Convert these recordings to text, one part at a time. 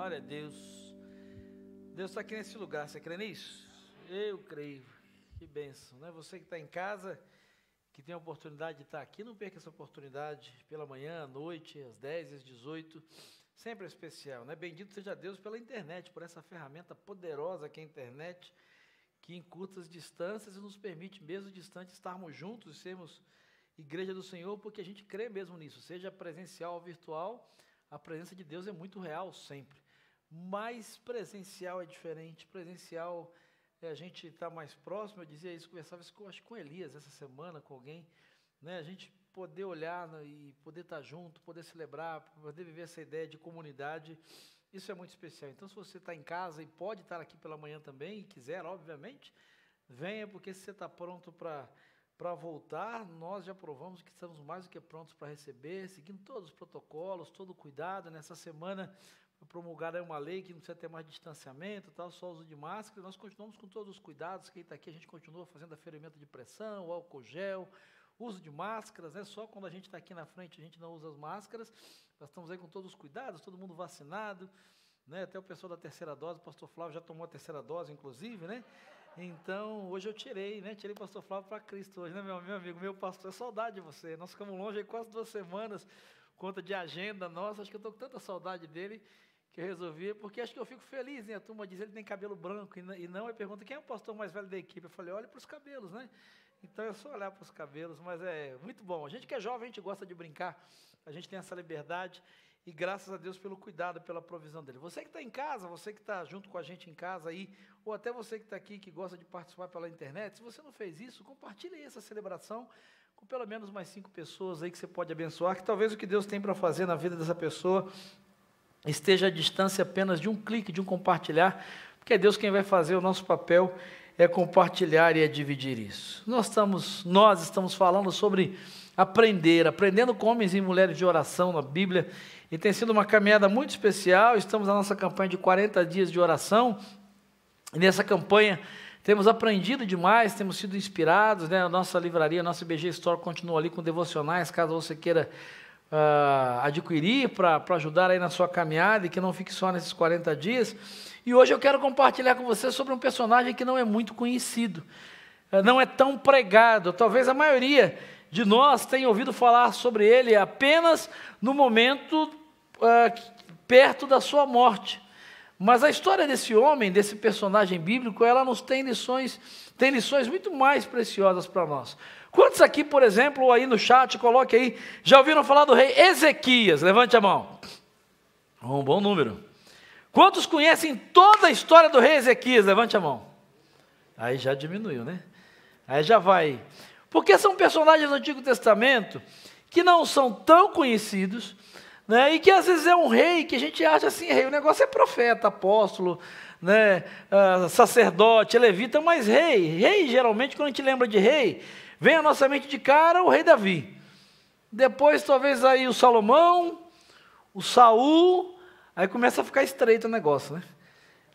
Glória a Deus. Deus está aqui nesse lugar, você crê nisso? Eu creio. Que bênção, né? Você que está em casa, que tem a oportunidade de estar aqui, não perca essa oportunidade pela manhã, à noite, às 10, às 18. Sempre é especial, né? Bendito seja Deus pela internet, por essa ferramenta poderosa que é a internet, que encurta as distâncias nos permite, mesmo distante, estarmos juntos e sermos igreja do Senhor, porque a gente crê mesmo nisso, seja presencial ou virtual, a presença de Deus é muito real sempre. Mas presencial é diferente, presencial é, a gente está mais próximo, eu dizia isso, conversava isso com, acho, com Elias essa semana, com alguém, né? a gente poder olhar né, e poder estar tá junto, poder celebrar, poder viver essa ideia de comunidade, isso é muito especial. Então, se você está em casa e pode estar aqui pela manhã também, e quiser, obviamente, venha, porque se você está pronto para para voltar, nós já provamos que estamos mais do que prontos para receber, seguindo todos os protocolos, todo o cuidado. Nessa semana foi promulgada uma lei que não precisa ter mais distanciamento, tal, só uso de máscara. Nós continuamos com todos os cuidados. Quem está aqui, a gente continua fazendo aferimento de pressão, álcool gel, uso de máscaras, né? Só quando a gente está aqui na frente a gente não usa as máscaras. Nós estamos aí com todos os cuidados, todo mundo vacinado, né? Até o pessoal da terceira dose, o pastor Flávio já tomou a terceira dose, inclusive, né? Então, hoje eu tirei, né? Tirei o pastor Flávio para Cristo hoje, né, meu, meu amigo? Meu pastor, é saudade de você. Nós ficamos longe aí quase duas semanas, conta de agenda nossa. Acho que eu estou com tanta saudade dele eu resolvi, porque acho que eu fico feliz, né? A turma diz ele tem cabelo branco e não, e pergunta quem é o pastor mais velho da equipe. Eu falei, olha para os cabelos, né? Então é só olhar para os cabelos, mas é muito bom. A gente que é jovem, a gente gosta de brincar, a gente tem essa liberdade e graças a Deus pelo cuidado, pela provisão dele. Você que está em casa, você que está junto com a gente em casa aí, ou até você que está aqui que gosta de participar pela internet, se você não fez isso, compartilhe essa celebração com pelo menos mais cinco pessoas aí que você pode abençoar, que talvez o que Deus tem para fazer na vida dessa pessoa esteja à distância apenas de um clique, de um compartilhar, porque é Deus quem vai fazer o nosso papel é compartilhar e é dividir isso. Nós estamos, nós estamos falando sobre aprender, aprendendo com homens e mulheres de oração na Bíblia, e tem sido uma caminhada muito especial. Estamos na nossa campanha de 40 dias de oração. E nessa campanha temos aprendido demais, temos sido inspirados. Né? A nossa livraria, a nossa BG Store continua ali com devocionais, caso você queira uh, adquirir para ajudar aí na sua caminhada e que não fique só nesses 40 dias. E hoje eu quero compartilhar com você sobre um personagem que não é muito conhecido, uh, não é tão pregado. Talvez a maioria de nós tenha ouvido falar sobre ele apenas no momento uh, perto da sua morte. Mas a história desse homem, desse personagem bíblico, ela nos tem lições, tem lições muito mais preciosas para nós. Quantos aqui, por exemplo, aí no chat, coloque aí, já ouviram falar do rei Ezequias? Levante a mão. Um bom número. Quantos conhecem toda a história do rei Ezequias? Levante a mão. Aí já diminuiu, né? Aí já vai. Porque são personagens do Antigo Testamento que não são tão conhecidos, né? E que às vezes é um rei que a gente acha assim, rei, o negócio é profeta, apóstolo, né? Uh, sacerdote, levita, mas rei, rei geralmente quando a gente lembra de rei, vem à nossa mente de cara o rei Davi. Depois talvez aí o Salomão, o Saul, aí começa a ficar estreito o negócio, né?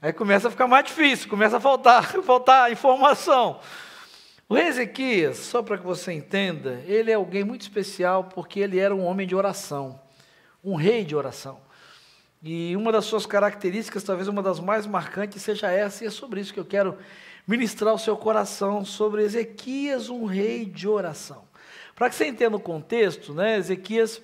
Aí começa a ficar mais difícil, começa a faltar, faltar informação. O rei Ezequias, só para que você entenda, ele é alguém muito especial porque ele era um homem de oração um rei de oração. E uma das suas características, talvez uma das mais marcantes, seja essa, e é sobre isso que eu quero ministrar o seu coração, sobre Ezequias, um rei de oração. Para que você entenda o contexto, né, Ezequias,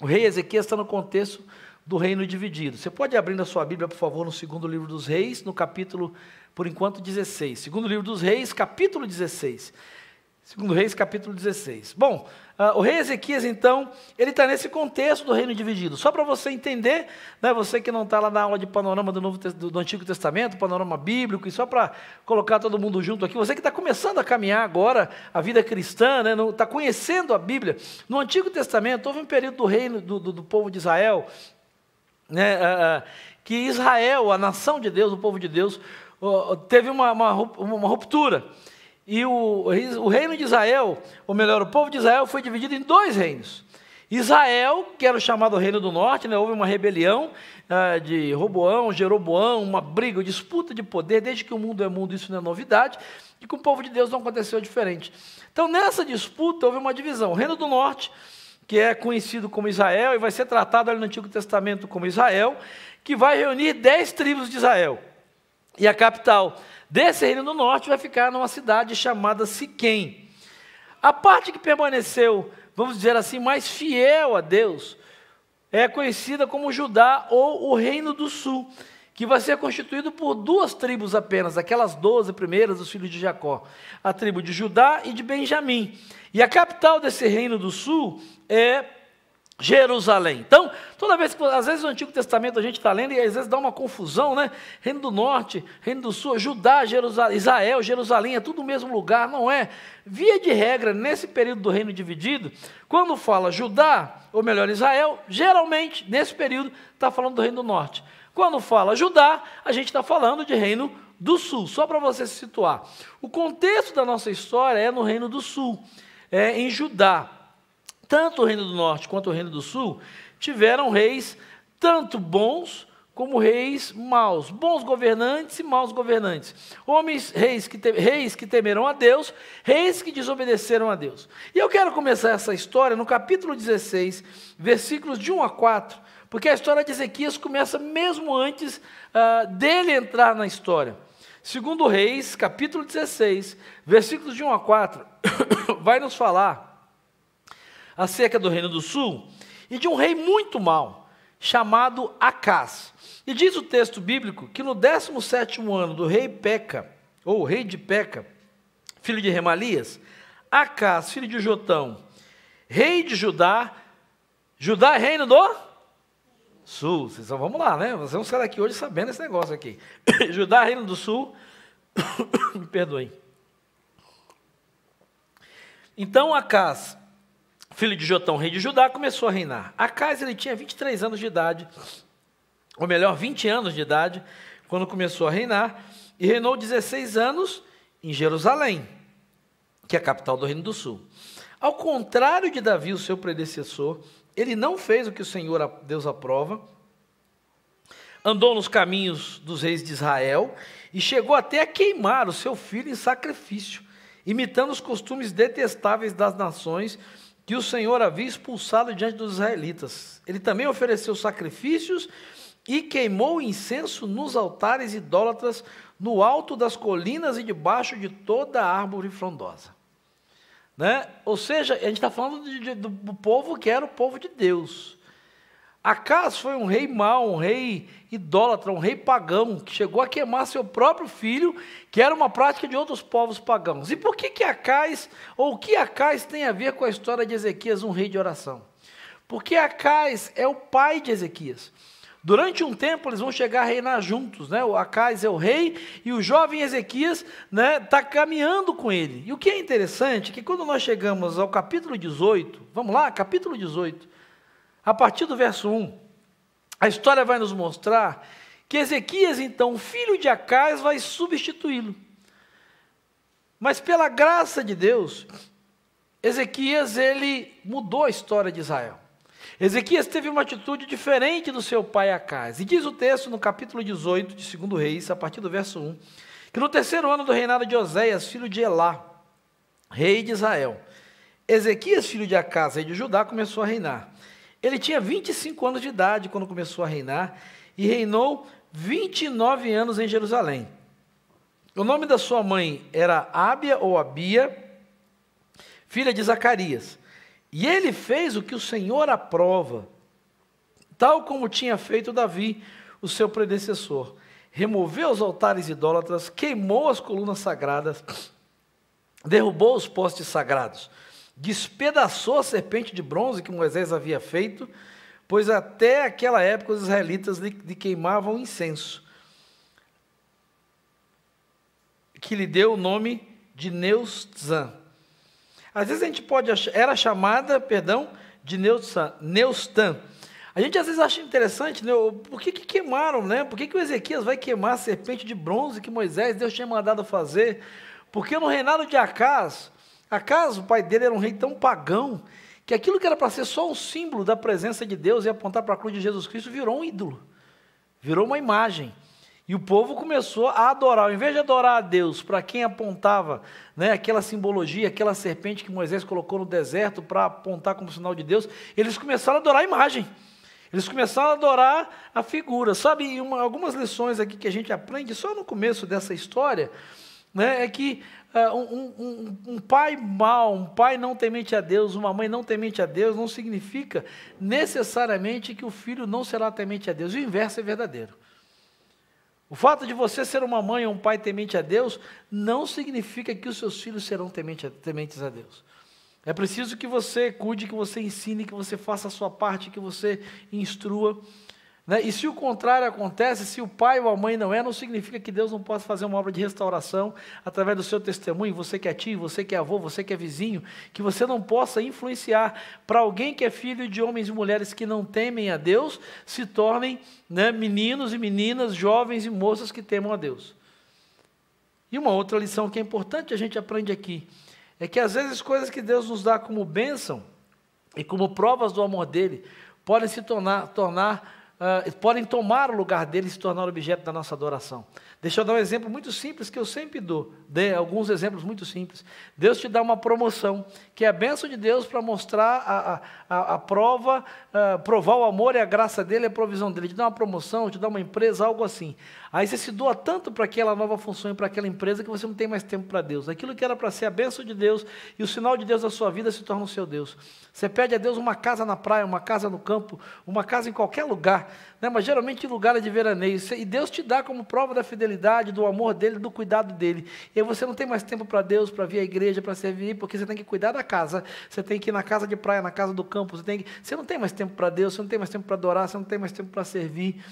o rei Ezequias está no contexto do reino dividido. Você pode abrir na sua Bíblia, por favor, no segundo livro dos reis, no capítulo, por enquanto, 16. Segundo livro dos reis, capítulo 16. Segundo Reis, capítulo 16. Bom, uh, o rei Ezequias, então, ele está nesse contexto do reino dividido. Só para você entender, né, você que não está lá na aula de panorama do, Novo, do, Antigo Testamento, panorama bíblico, e só para colocar todo mundo junto aqui, você que está começando a caminhar agora a vida cristã, está né, conhecendo a Bíblia. No Antigo Testamento, houve um período do reino do, do, do povo de Israel, né, uh, que Israel, a nação de Deus, o povo de Deus, uh, teve uma, uma, uma ruptura. E o, o reino de Israel, ou melhor, o povo de Israel foi dividido em dois reinos. Israel, que era o chamado Reino do Norte, né, houve uma rebelião uh, de Roboão, Jeroboão, uma briga, uma disputa de poder, desde que o mundo é mundo, isso não é novidade, e com o povo de Deus não aconteceu diferente. Então, nessa disputa, houve uma divisão. O Reino do Norte que é conhecido como Israel, e vai ser tratado ali no Antigo Testamento como Israel, que vai reunir dez tribos de Israel. E a capital desse reino do norte vai ficar numa cidade chamada Siquém. A parte que permaneceu, vamos dizer assim, mais fiel a Deus, é conhecida como Judá ou o Reino do Sul, que vai ser constituído por duas tribos apenas, aquelas doze primeiras dos filhos de Jacó, a tribo de Judá e de Benjamim. E a capital desse Reino do Sul é Jerusalém. Então, toda vez que, às vezes, no Antigo Testamento a gente está lendo e às vezes dá uma confusão, né? Reino do Norte, Reino do Sul, Judá, Jerusalém, Israel, Jerusalém, é tudo o mesmo lugar, não é? Via de regra, nesse período do reino dividido, quando fala Judá, ou melhor, Israel, geralmente, nesse período, está falando do Reino do Norte. Quando fala Judá, a gente está falando de Reino do Sul, só para você se situar. O contexto da nossa história é no Reino do Sul, é em Judá tanto o Reino do Norte quanto o Reino do Sul tiveram reis tanto bons como reis maus, bons governantes e maus governantes. Homens, reis que, te, reis que temeram a Deus, reis que desobedeceram a Deus. E eu quero começar essa história no capítulo 16, versículos de 1 a 4, porque a história de Ezequias começa mesmo antes uh, dele entrar na história. Segundo Reis, capítulo 16, versículos de 1 a 4, vai nos falar acerca do reino do sul e de um rei muito mau, chamado Acás. E diz o texto bíblico que no 17 ano do rei Peca, ou rei de Peca, filho de Remalias, Acás, filho de Jotão, rei de Judá, Judá é reino do sul. Então vamos lá, né? Nós vamos sair daqui hoje sabendo esse negócio aqui. Judá, reino do sul, me perdoem. Então Acás filho de Jotão, rei de Judá, começou a reinar. Acais ele tinha 23 anos de idade, ou melhor, 20 anos de idade, quando começou a reinar, e reinou 16 anos em Jerusalém, que é a capital do Reino do Sul. Ao contrário de Davi, o seu predecessor, ele não fez o que o Senhor Deus aprova, andou nos caminhos dos reis de Israel e chegou até a queimar o seu filho em sacrifício, imitando os costumes detestáveis das nações que o Senhor havia expulsado diante dos israelitas. Ele também ofereceu sacrifícios e queimou incenso nos altares idólatras no alto das colinas e debaixo de toda árvore frondosa. Né? Ou seja, a gente está falando de, de, do povo que era o povo de Deus. Acas foi um rei mau, um rei idólatra, um rei pagão, que chegou a queimar seu próprio filho, que era uma prática de outros povos pagãos. E por que que Acais, ou o que Acais tem a ver com a história de Ezequias, um rei de oração? Porque Acais é o pai de Ezequias. Durante um tempo eles vão chegar a reinar juntos, né? O Acais é o rei e o jovem Ezequias está né, tá caminhando com ele. E o que é interessante é que quando nós chegamos ao capítulo 18, vamos lá, capítulo 18, a partir do verso 1, a história vai nos mostrar que Ezequias, então, filho de Acais, vai substituí-lo. Mas pela graça de Deus, Ezequias ele mudou a história de Israel. Ezequias teve uma atitude diferente do seu pai Acais. E diz o texto no capítulo 18 de 2 Reis, a partir do verso 1, que no terceiro ano do reinado de Oséias, filho de Elá, rei de Israel, Ezequias, filho de Acas, rei de Judá, começou a reinar. Ele tinha 25 anos de idade quando começou a reinar e reinou 29 anos em Jerusalém. O nome da sua mãe era Ábia ou Abia, filha de Zacarias. E ele fez o que o Senhor aprova, tal como tinha feito Davi, o seu predecessor. Removeu os altares idólatras, queimou as colunas sagradas, derrubou os postes sagrados despedaçou a serpente de bronze que Moisés havia feito, pois até aquela época os israelitas lhe, queimavam incenso, que lhe deu o nome de Neustan. Às vezes a gente pode achar, era chamada, perdão, de Neustan. Neustan. A gente às vezes acha interessante, né, por que, que queimaram, né? Por que, que o Ezequias vai queimar a serpente de bronze que Moisés, Deus tinha mandado fazer? Porque no reinado de Acás, Acaso o pai dele era um rei tão pagão que aquilo que era para ser só um símbolo da presença de Deus e apontar para a cruz de Jesus Cristo virou um ídolo, virou uma imagem. E o povo começou a adorar, ao invés de adorar a Deus, para quem apontava né, aquela simbologia, aquela serpente que Moisés colocou no deserto para apontar como sinal de Deus, eles começaram a adorar a imagem. Eles começaram a adorar a figura. Sabe, uma, algumas lições aqui que a gente aprende só no começo dessa história, né, é que um, um, um, pai mau, um pai não temente a Deus, uma mãe não temente a Deus, não significa necessariamente que o filho não será temente a Deus. O inverso é verdadeiro. O fato de você ser uma mãe ou um pai temente a Deus não significa que os seus filhos serão tementes a Deus. É preciso que você cuide, que você ensine, que você faça a sua parte, que você instrua. Né? E se o contrário acontece, se o pai ou a mãe não é, não significa que Deus não possa fazer uma obra de restauração através do seu testemunho, você que é tio, você que é avô, você que é vizinho, que você não possa influenciar para alguém que é filho de homens e mulheres que não temem a Deus, se tornem né, meninos e meninas, jovens e moças que temam a Deus. E uma outra lição que é importante a gente aprende aqui, é que às vezes coisas que Deus nos dá como bênção e como provas do amor dele, podem se tornar, tornar uh, podem tomar o lugar dele e se tornar objeto da nossa adoração. Deixa eu dar um exemplo muito simples que eu sempre dou. Alguns exemplos muito simples. Deus te dá uma promoção, que é a bênção de Deus para mostrar a, a, a prova, uh, provar o amor e a graça dele, a provisão dele. Te dá uma promoção, te dá uma empresa, algo assim. Aí você se doa tanto para aquela nova função e para aquela empresa que você não tem mais tempo para Deus. Aquilo que era para ser a bênção de Deus e o sinal de Deus na sua vida se torna o seu Deus. Você pede a Deus uma casa na praia, uma casa no campo, uma casa em qualquer lugar, né? mas geralmente em lugares de veraneio. E Deus te dá como prova da fidelidade, do amor dele, do cuidado dele. E aí você não tem mais tempo para Deus, para vir à igreja, para servir, porque você tem que cuidar da casa. Você tem que ir na casa de praia, na casa do campo. Você, tem você não tem mais tempo para Deus, você não tem mais tempo para adorar, você não tem mais tempo para servir.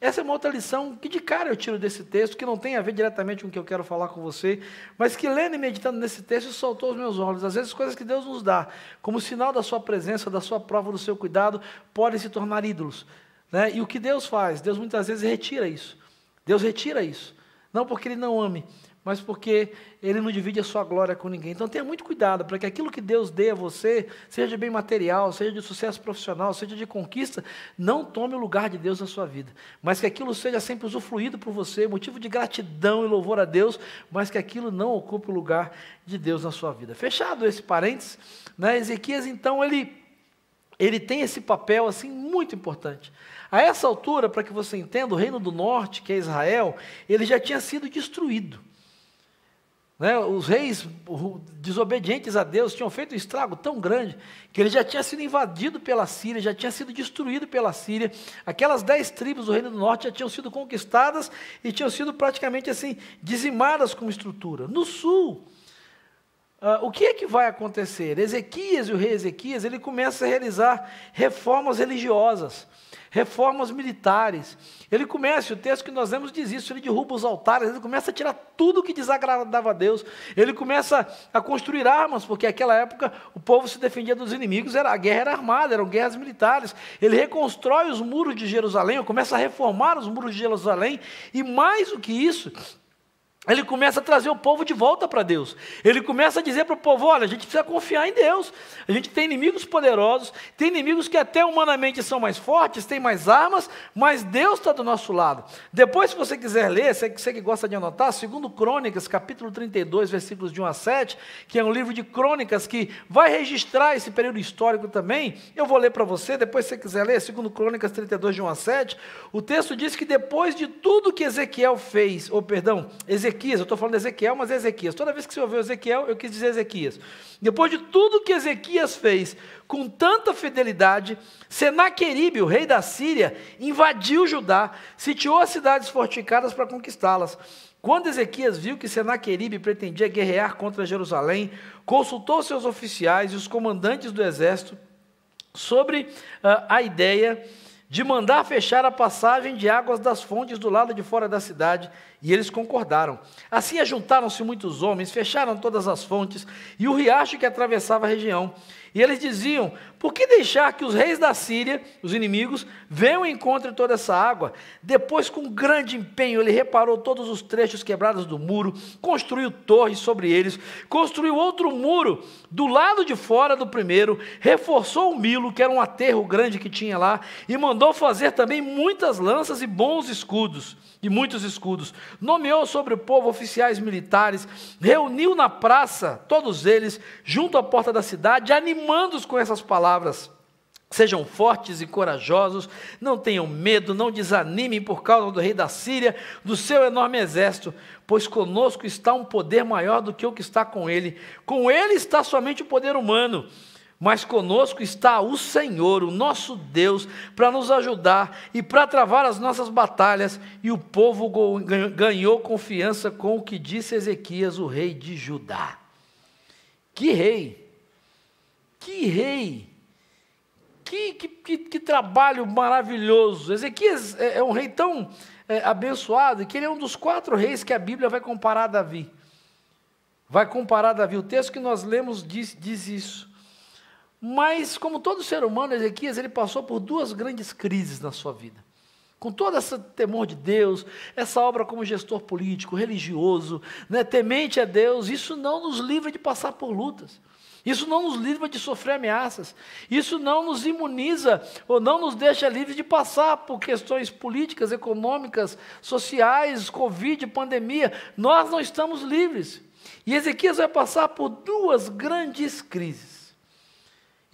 Essa é uma outra lição que de cara eu tiro desse texto, que não tem a ver diretamente com o que eu quero falar com você, mas que lendo e meditando nesse texto soltou os meus olhos. Às vezes coisas que Deus nos dá, como sinal da sua presença, da sua prova, do seu cuidado, podem se tornar ídolos. Né? E o que Deus faz? Deus muitas vezes retira isso. Deus retira isso. Não porque Ele não ame, mas porque ele não divide a sua glória com ninguém. Então tenha muito cuidado para que aquilo que Deus dê a você, seja de bem material, seja de sucesso profissional, seja de conquista, não tome o lugar de Deus na sua vida, mas que aquilo seja sempre usufruído por você, motivo de gratidão e louvor a Deus, mas que aquilo não ocupe o lugar de Deus na sua vida. Fechado esse parênteses, né? Ezequias então ele ele tem esse papel assim muito importante. A essa altura, para que você entenda, o reino do norte, que é Israel, ele já tinha sido destruído. Né, os reis desobedientes a Deus tinham feito um estrago tão grande que ele já tinha sido invadido pela Síria, já tinha sido destruído pela Síria. Aquelas dez tribos do Reino do Norte já tinham sido conquistadas e tinham sido praticamente assim dizimadas como estrutura. No sul, uh, o que é que vai acontecer? Ezequias e o rei Ezequias ele começa a realizar reformas religiosas reformas militares. Ele começa, o texto que nós lemos diz isso, ele derruba os altares, ele começa a tirar tudo que desagradava a Deus. Ele começa a construir armas, porque naquela época o povo se defendia dos inimigos, era, a guerra era armada, eram guerras militares. Ele reconstrói os muros de Jerusalém, começa a reformar os muros de Jerusalém, e mais do que isso, ele começa a trazer o povo de volta para Deus. Ele começa a dizer para o povo: olha, a gente precisa confiar em Deus. A gente tem inimigos poderosos, tem inimigos que até humanamente são mais fortes, têm mais armas, mas Deus está do nosso lado. Depois, se você quiser ler, você, você que gosta de anotar, segundo Crônicas, capítulo 32, versículos de 1 a 7, que é um livro de crônicas que vai registrar esse período histórico também. Eu vou ler para você, depois se você quiser ler, segundo Crônicas 32, de 1 a 7, o texto diz que depois de tudo que Ezequiel fez, ou perdão, Ezequiel Ezequias, eu estou falando de Ezequiel, mas é Ezequias. Toda vez que você ouviu Ezequiel, eu quis dizer Ezequias. Depois de tudo que Ezequias fez, com tanta fidelidade, Senaqueribe, o rei da Síria, invadiu Judá, sitiou as cidades fortificadas para conquistá-las. Quando Ezequias viu que Senaqueribe pretendia guerrear contra Jerusalém, consultou seus oficiais e os comandantes do exército sobre uh, a ideia de mandar fechar a passagem de águas das fontes do lado de fora da cidade, e eles concordaram. Assim ajuntaram-se muitos homens, fecharam todas as fontes e o riacho que atravessava a região, E eles diziam: Por que deixar que os reis da Síria, os inimigos, venham e encontrem toda essa água? Depois, com grande empenho, ele reparou todos os trechos quebrados do muro, construiu torres sobre eles, construiu outro muro do lado de fora do primeiro, reforçou o Milo, que era um aterro grande que tinha lá, e mandou fazer também muitas lanças e bons escudos e muitos escudos. Nomeou sobre o povo oficiais militares, reuniu na praça todos eles, junto à porta da cidade, animando-os com essas palavras. Sejam fortes e corajosos, não tenham medo, não desanimem por causa do rei da Síria, do seu enorme exército, pois conosco está um poder maior do que o que está com ele. Com ele está somente o poder humano mas conosco está o Senhor, o nosso Deus, para nos ajudar e para travar as nossas batalhas. E o povo ganhou confiança com o que disse Ezequias, o rei de Judá. Que rei! Que rei! Que, que, que, que trabalho maravilhoso! Ezequias é, é um rei tão é, abençoado que ele é um dos quatro reis que a Bíblia vai comparar a Davi. Vai comparar a Davi. O texto que nós lemos diz, diz isso. Mas, como todo ser humano, Ezequias ele passou por duas grandes crises na sua vida. Com todo esse temor de Deus, essa obra como gestor político, religioso, né, temente a Deus, isso não nos livra de passar por lutas. Isso não nos livra de sofrer ameaças. Isso não nos imuniza ou não nos deixa livres de passar por questões políticas, econômicas, sociais, Covid, pandemia. Nós não estamos livres. E Ezequias vai passar por duas grandes crises.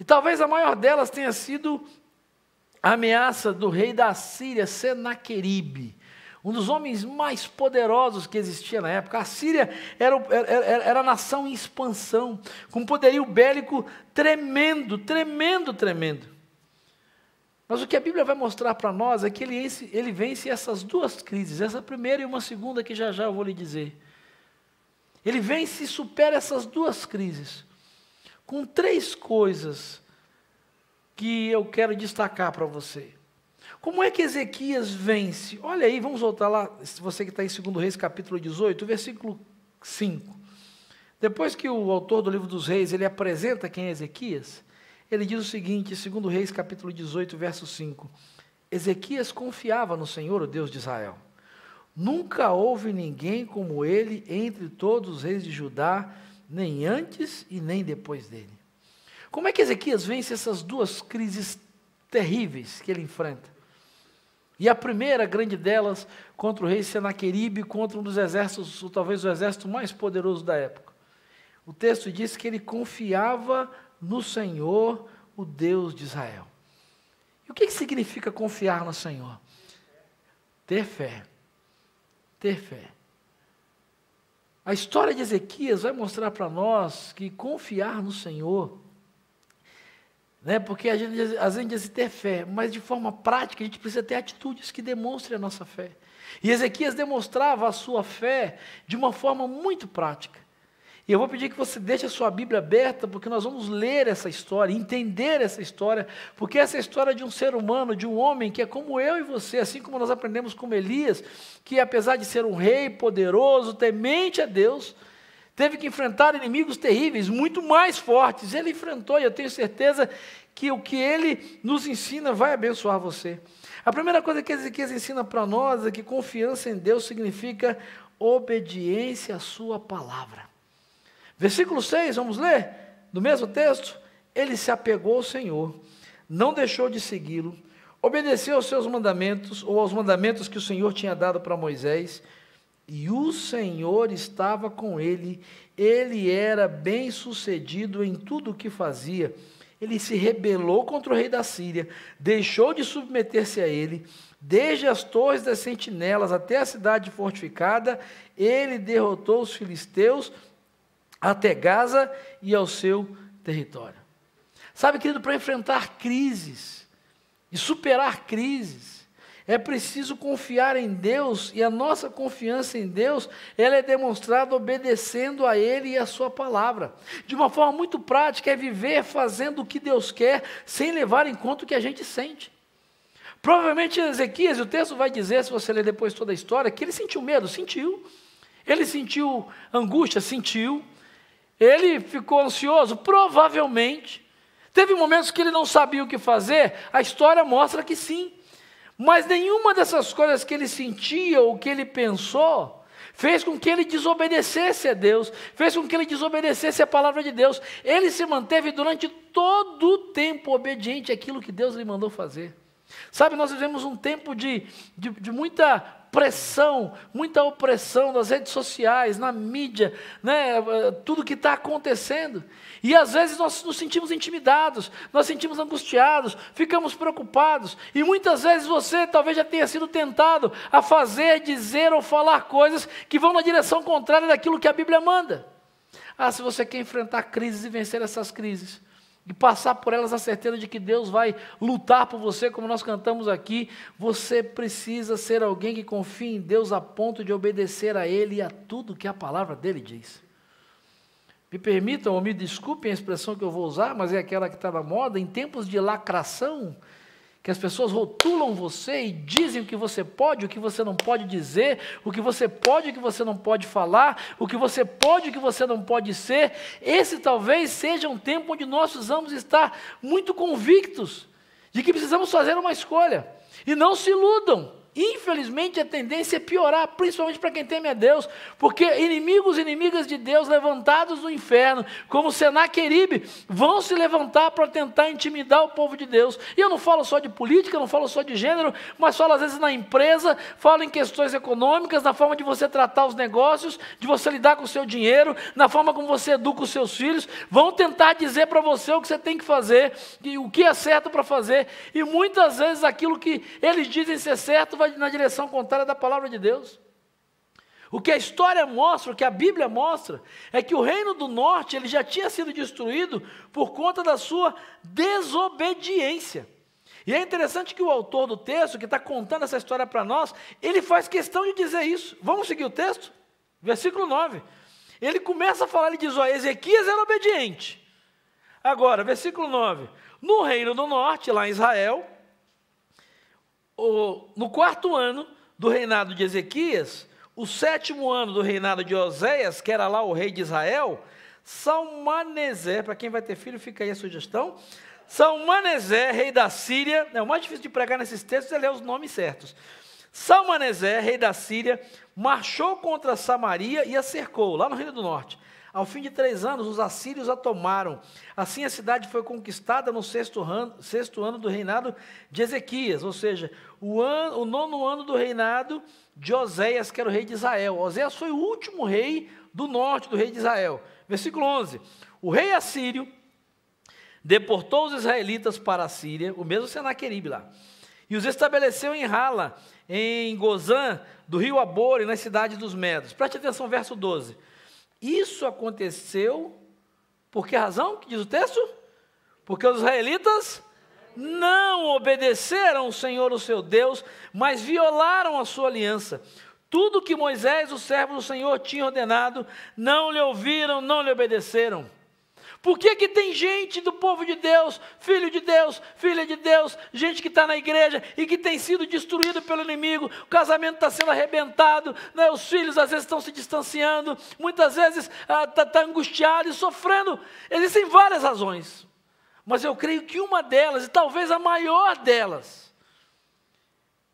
E talvez a maior delas tenha sido a ameaça do rei da Síria, Senaqueribe, um dos homens mais poderosos que existia na época. A Síria era, era, era a nação em expansão, com poderio bélico tremendo, tremendo, tremendo. Mas o que a Bíblia vai mostrar para nós é que ele ele vence essas duas crises, essa primeira e uma segunda que já já eu vou lhe dizer. Ele vence e supera essas duas crises com três coisas que eu quero destacar para você. Como é que Ezequias vence? Olha aí, vamos voltar lá, você que está em 2 Reis, capítulo 18, versículo 5. Depois que o autor do livro dos reis, ele apresenta quem é Ezequias, ele diz o seguinte, 2 Reis, capítulo 18, verso 5. Ezequias confiava no Senhor, o Deus de Israel. Nunca houve ninguém como ele entre todos os reis de Judá, nem antes e nem depois dele. Como é que Ezequias vence essas duas crises terríveis que ele enfrenta? E a primeira grande delas contra o rei Senaqueribe, contra um dos exércitos, ou talvez o exército mais poderoso da época. O texto diz que ele confiava no Senhor, o Deus de Israel. E o que, que significa confiar no Senhor? Ter fé. Ter fé. A história de Ezequias vai mostrar para nós que confiar no Senhor, né, porque a gente, às vezes diz ter fé, mas de forma prática a gente precisa ter atitudes que demonstrem a nossa fé. E Ezequias demonstrava a sua fé de uma forma muito prática. E eu vou pedir que você deixe a sua Bíblia aberta, porque nós vamos ler essa história, entender essa história, porque essa é história de um ser humano, de um homem que é como eu e você, assim como nós aprendemos com Elias, que apesar de ser um rei poderoso, temente a Deus, teve que enfrentar inimigos terríveis, muito mais fortes. Ele enfrentou, e eu tenho certeza que o que ele nos ensina vai abençoar você. A primeira coisa que Ezequias ensina para nós é que confiança em Deus significa obediência à sua palavra. Versículo 6, vamos ler? Do mesmo texto? Ele se apegou ao Senhor, não deixou de segui-lo, obedeceu aos seus mandamentos, ou aos mandamentos que o Senhor tinha dado para Moisés, e o Senhor estava com ele, ele era bem sucedido em tudo o que fazia. Ele se rebelou contra o rei da Síria, deixou de submeter-se a ele, desde as torres das sentinelas até a cidade fortificada, ele derrotou os filisteus até Gaza e ao seu território. Sabe, querido, para enfrentar crises e superar crises, é preciso confiar em Deus e a nossa confiança em Deus, ela é demonstrada obedecendo a Ele e a Sua palavra. De uma forma muito prática, é viver fazendo o que Deus quer, sem levar em conta o que a gente sente. Provavelmente Ezequias, o texto vai dizer, se você ler depois toda a história, que ele sentiu medo, sentiu. Ele sentiu angústia, sentiu. Ele ficou ansioso? Provavelmente. Teve momentos que ele não sabia o que fazer, a história mostra que sim. Mas nenhuma dessas coisas que ele sentia ou que ele pensou fez com que ele desobedecesse a Deus, fez com que ele desobedecesse a palavra de Deus. Ele se manteve durante todo o tempo obediente àquilo que Deus lhe mandou fazer. Sabe, nós vivemos um tempo de, de, de muita pressão, muita opressão nas redes sociais, na mídia, né, tudo que está acontecendo. E às vezes nós nos sentimos intimidados, nós sentimos angustiados, ficamos preocupados. E muitas vezes você talvez já tenha sido tentado a fazer, dizer ou falar coisas que vão na direção contrária daquilo que a Bíblia manda. Ah, se você quer enfrentar crises e vencer essas crises, e passar por elas a certeza de que Deus vai lutar por você, como nós cantamos aqui, você precisa ser alguém que confie em Deus a ponto de obedecer a Ele e a tudo que a palavra dele diz. Me permitam ou me desculpem a expressão que eu vou usar, mas é aquela que está na moda, em tempos de lacração, que as pessoas rotulam você e dizem o que você pode, o que você não pode dizer, o que você pode e o que você não pode falar, o que você pode e o que você não pode ser. Esse talvez seja um tempo onde nós precisamos estar muito convictos de que precisamos fazer uma escolha. E não se iludam. Infelizmente, a tendência é piorar, principalmente para quem teme a Deus, porque inimigos e inimigas de Deus levantados no inferno, como Senaqueribe, vão se levantar para tentar intimidar o povo de Deus. E eu não falo só de política, não falo só de gênero, mas falo às vezes na empresa, falo em questões econômicas, na forma de você tratar os negócios, de você lidar com o seu dinheiro, na forma como você educa os seus filhos. Vão tentar dizer para você o que você tem que fazer, e o que é certo para fazer, e muitas vezes aquilo que eles dizem ser certo na direção contrária da palavra de Deus. O que a história mostra, o que a Bíblia mostra, é que o reino do norte ele já tinha sido destruído por conta da sua desobediência. E é interessante que o autor do texto, que está contando essa história para nós, ele faz questão de dizer isso. Vamos seguir o texto? Versículo 9. Ele começa a falar, ele diz: ó, Ezequias era obediente. Agora, versículo 9. No reino do norte, lá em Israel, o, no quarto ano do reinado de Ezequias, o sétimo ano do reinado de Oséias, que era lá o rei de Israel, Salmaneser, para quem vai ter filho, fica aí a sugestão. Salmaneser, rei da Síria, é o mais difícil de pregar nesses textos é ler os nomes certos. Salmaneser, rei da Síria, marchou contra Samaria e a cercou, lá no Reino do Norte. Ao fim de três anos, os assírios a tomaram. Assim, a cidade foi conquistada no sexto ano, sexto ano do reinado de Ezequias, ou seja, o, ano, o nono ano do reinado de Oséias, que era o rei de Israel. Oséias foi o último rei do norte do rei de Israel. Versículo 11: O rei assírio deportou os israelitas para a Síria, o mesmo Senaqueribe lá, e os estabeleceu em Rala, em Gozã, do rio Abor e nas cidades dos Medos. Preste atenção, verso 12. Isso aconteceu por que razão? Que diz o texto? Porque os israelitas não obedeceram o Senhor, o seu Deus, mas violaram a sua aliança. Tudo que Moisés, o servo do Senhor, tinha ordenado, não lhe ouviram, não lhe obedeceram. Por que, que tem gente do povo de Deus, filho de Deus, filha de Deus, gente que está na igreja e que tem sido destruído pelo inimigo, o casamento está sendo arrebentado, né, os filhos às vezes estão se distanciando, muitas vezes está ah, tá angustiado e sofrendo. Existem várias razões, mas eu creio que uma delas, e talvez a maior delas,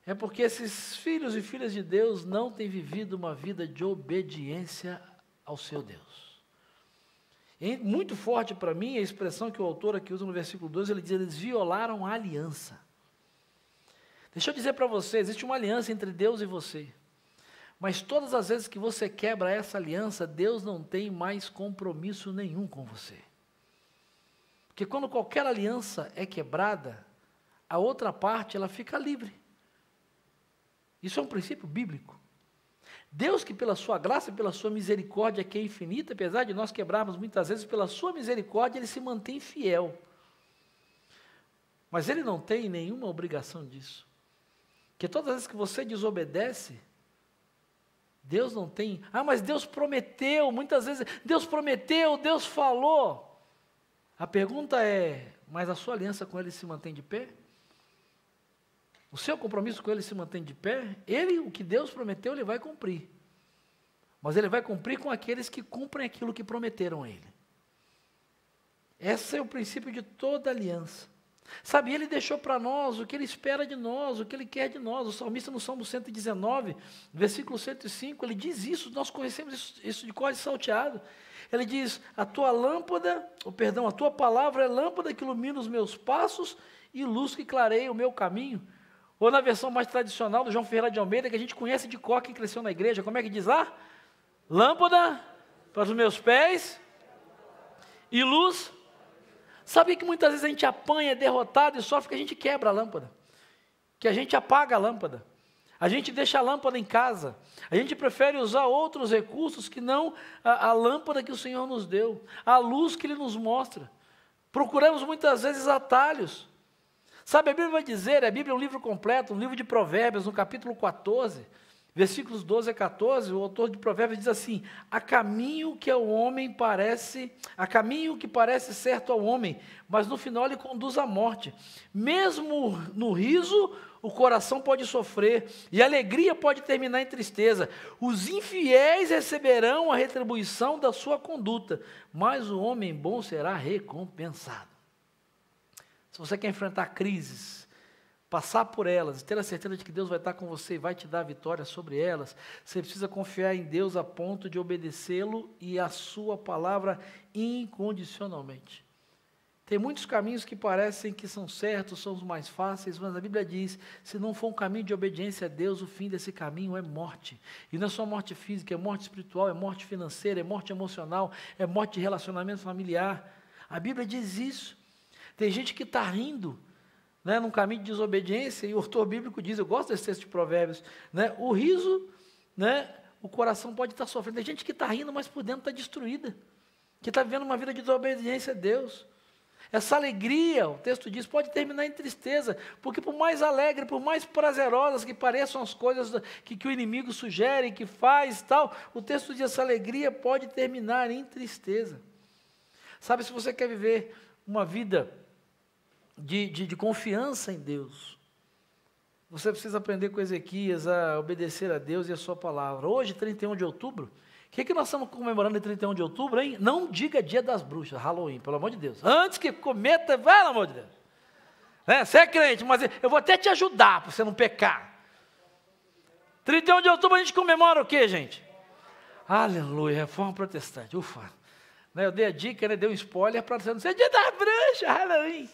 é porque esses filhos e filhas de Deus não têm vivido uma vida de obediência ao seu Deus. Muito forte para mim a expressão que o autor aqui usa no versículo 12, ele diz: eles violaram a aliança. Deixa eu dizer para você: existe uma aliança entre Deus e você. Mas todas as vezes que você quebra essa aliança, Deus não tem mais compromisso nenhum com você. Porque quando qualquer aliança é quebrada, a outra parte ela fica livre. Isso é um princípio bíblico. Deus que pela sua graça pela sua misericórdia que é infinita, apesar de nós quebrarmos muitas vezes, pela sua misericórdia ele se mantém fiel. Mas ele não tem nenhuma obrigação disso. Que todas as vezes que você desobedece, Deus não tem. Ah, mas Deus prometeu, muitas vezes, Deus prometeu, Deus falou. A pergunta é: mas a sua aliança com Ele se mantém de pé? O seu compromisso com Ele se mantém de pé? Ele, o que Deus prometeu, Ele vai cumprir. Mas Ele vai cumprir com aqueles que cumprem aquilo que prometeram a Ele. Esse é o princípio de toda aliança. Sabe, ele deixou para nós o que ele espera de nós, o que ele quer de nós. O salmista no Salmo 119, versículo 105, ele diz isso, nós conhecemos isso, isso de cor salteado. Ele diz: A tua lâmpada, ou perdão, a tua palavra é lâmpada que ilumina os meus passos e luz que clareia o meu caminho. Ou na versão mais tradicional do João Ferreira de Almeida, que a gente conhece de cor, que cresceu na igreja, como é que diz lá? Lâmpada para os meus pés e luz. Sabe que muitas vezes a gente apanha, é derrotado e sofre que a gente quebra a lâmpada, que a gente apaga a lâmpada. A gente deixa a lâmpada em casa. A gente prefere usar outros recursos que não a, a, lâmpada que o Senhor nos deu, a luz que Ele nos mostra. Procuramos muitas vezes atalhos. Sabe, a Bíblia vai dizer, a Bíblia é um livro completo, um livro de Provérbios, no capítulo 14, versículos 12 a 14, o autor de Provérbios diz assim: Há caminho que ao homem parece, há caminho que parece certo ao homem, mas no final ele conduz à morte. Mesmo no riso, o coração pode sofrer e a alegria pode terminar em tristeza. Os infiéis receberão a retribuição da sua conduta, mas o homem bom será recompensado. Se você quer enfrentar crises, passar por elas, ter a certeza de que Deus vai estar com você e vai te dar vitória sobre elas, você precisa confiar em Deus a ponto de obedecê-lo e a sua palavra incondicionalmente. Tem muitos caminhos que parecem que são certos, são os mais fáceis, mas a Bíblia diz: se não for um caminho de obediência a Deus, o fim desse caminho é morte. E não é só morte física, é morte espiritual, é morte financeira, é morte emocional, é morte de relacionamento familiar. A Bíblia diz isso. Tem gente que está rindo né, num caminho de desobediência, e o autor bíblico diz: eu gosto desse texto de Provérbios, né, o riso, né, o coração pode estar tá sofrendo. Tem gente que está rindo, mas por dentro está destruída, que está vivendo uma vida de desobediência a Deus. Essa alegria, o texto diz, pode terminar em tristeza, porque por mais alegre, por mais prazerosas que pareçam as coisas que, que o inimigo sugere, que faz tal, o texto diz, essa alegria pode terminar em tristeza. Sabe, se você quer viver uma vida de, de, de confiança em Deus, você precisa aprender com Ezequias a obedecer a Deus e a sua palavra. Hoje, 31 de outubro, o que, que nós estamos comemorando em 31 de outubro, hein? Não diga dia das bruxas, Halloween, pelo amor de Deus. Antes que cometa, vai, pelo amor de Deus. É, você é crente, mas eu vou até te ajudar para você não pecar. 31 de outubro a gente comemora o quê, gente? Aleluia, reforma protestante, ufa. Né, eu dei a dica, né, dei um spoiler para você não ser dia das bruxas, Halloween.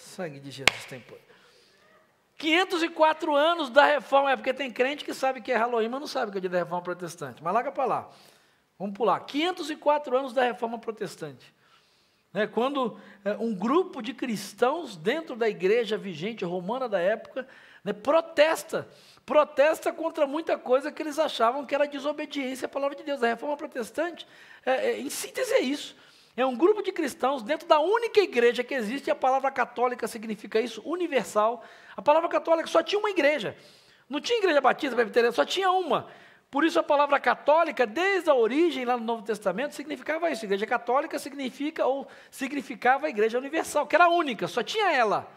Sangue de Jesus tem poder. 504 anos da reforma, é porque tem crente que sabe que é Halloween, mas não sabe que é dia da reforma protestante. Mas larga para lá. Vamos pular. 504 anos da reforma protestante. É, quando é, um grupo de cristãos dentro da igreja vigente romana da época né, protesta, protesta contra muita coisa que eles achavam que era desobediência à palavra de Deus. A reforma protestante, é, é em síntese, é isso. É um grupo de cristãos dentro da única igreja que existe, a palavra católica significa isso, universal. A palavra católica só tinha uma igreja. Não tinha igreja batista, presbiteriana, só tinha uma. Por isso a palavra católica, desde a origem lá no Novo Testamento, significava isso. Igreja católica significa ou significava a igreja universal, que era única, só tinha ela.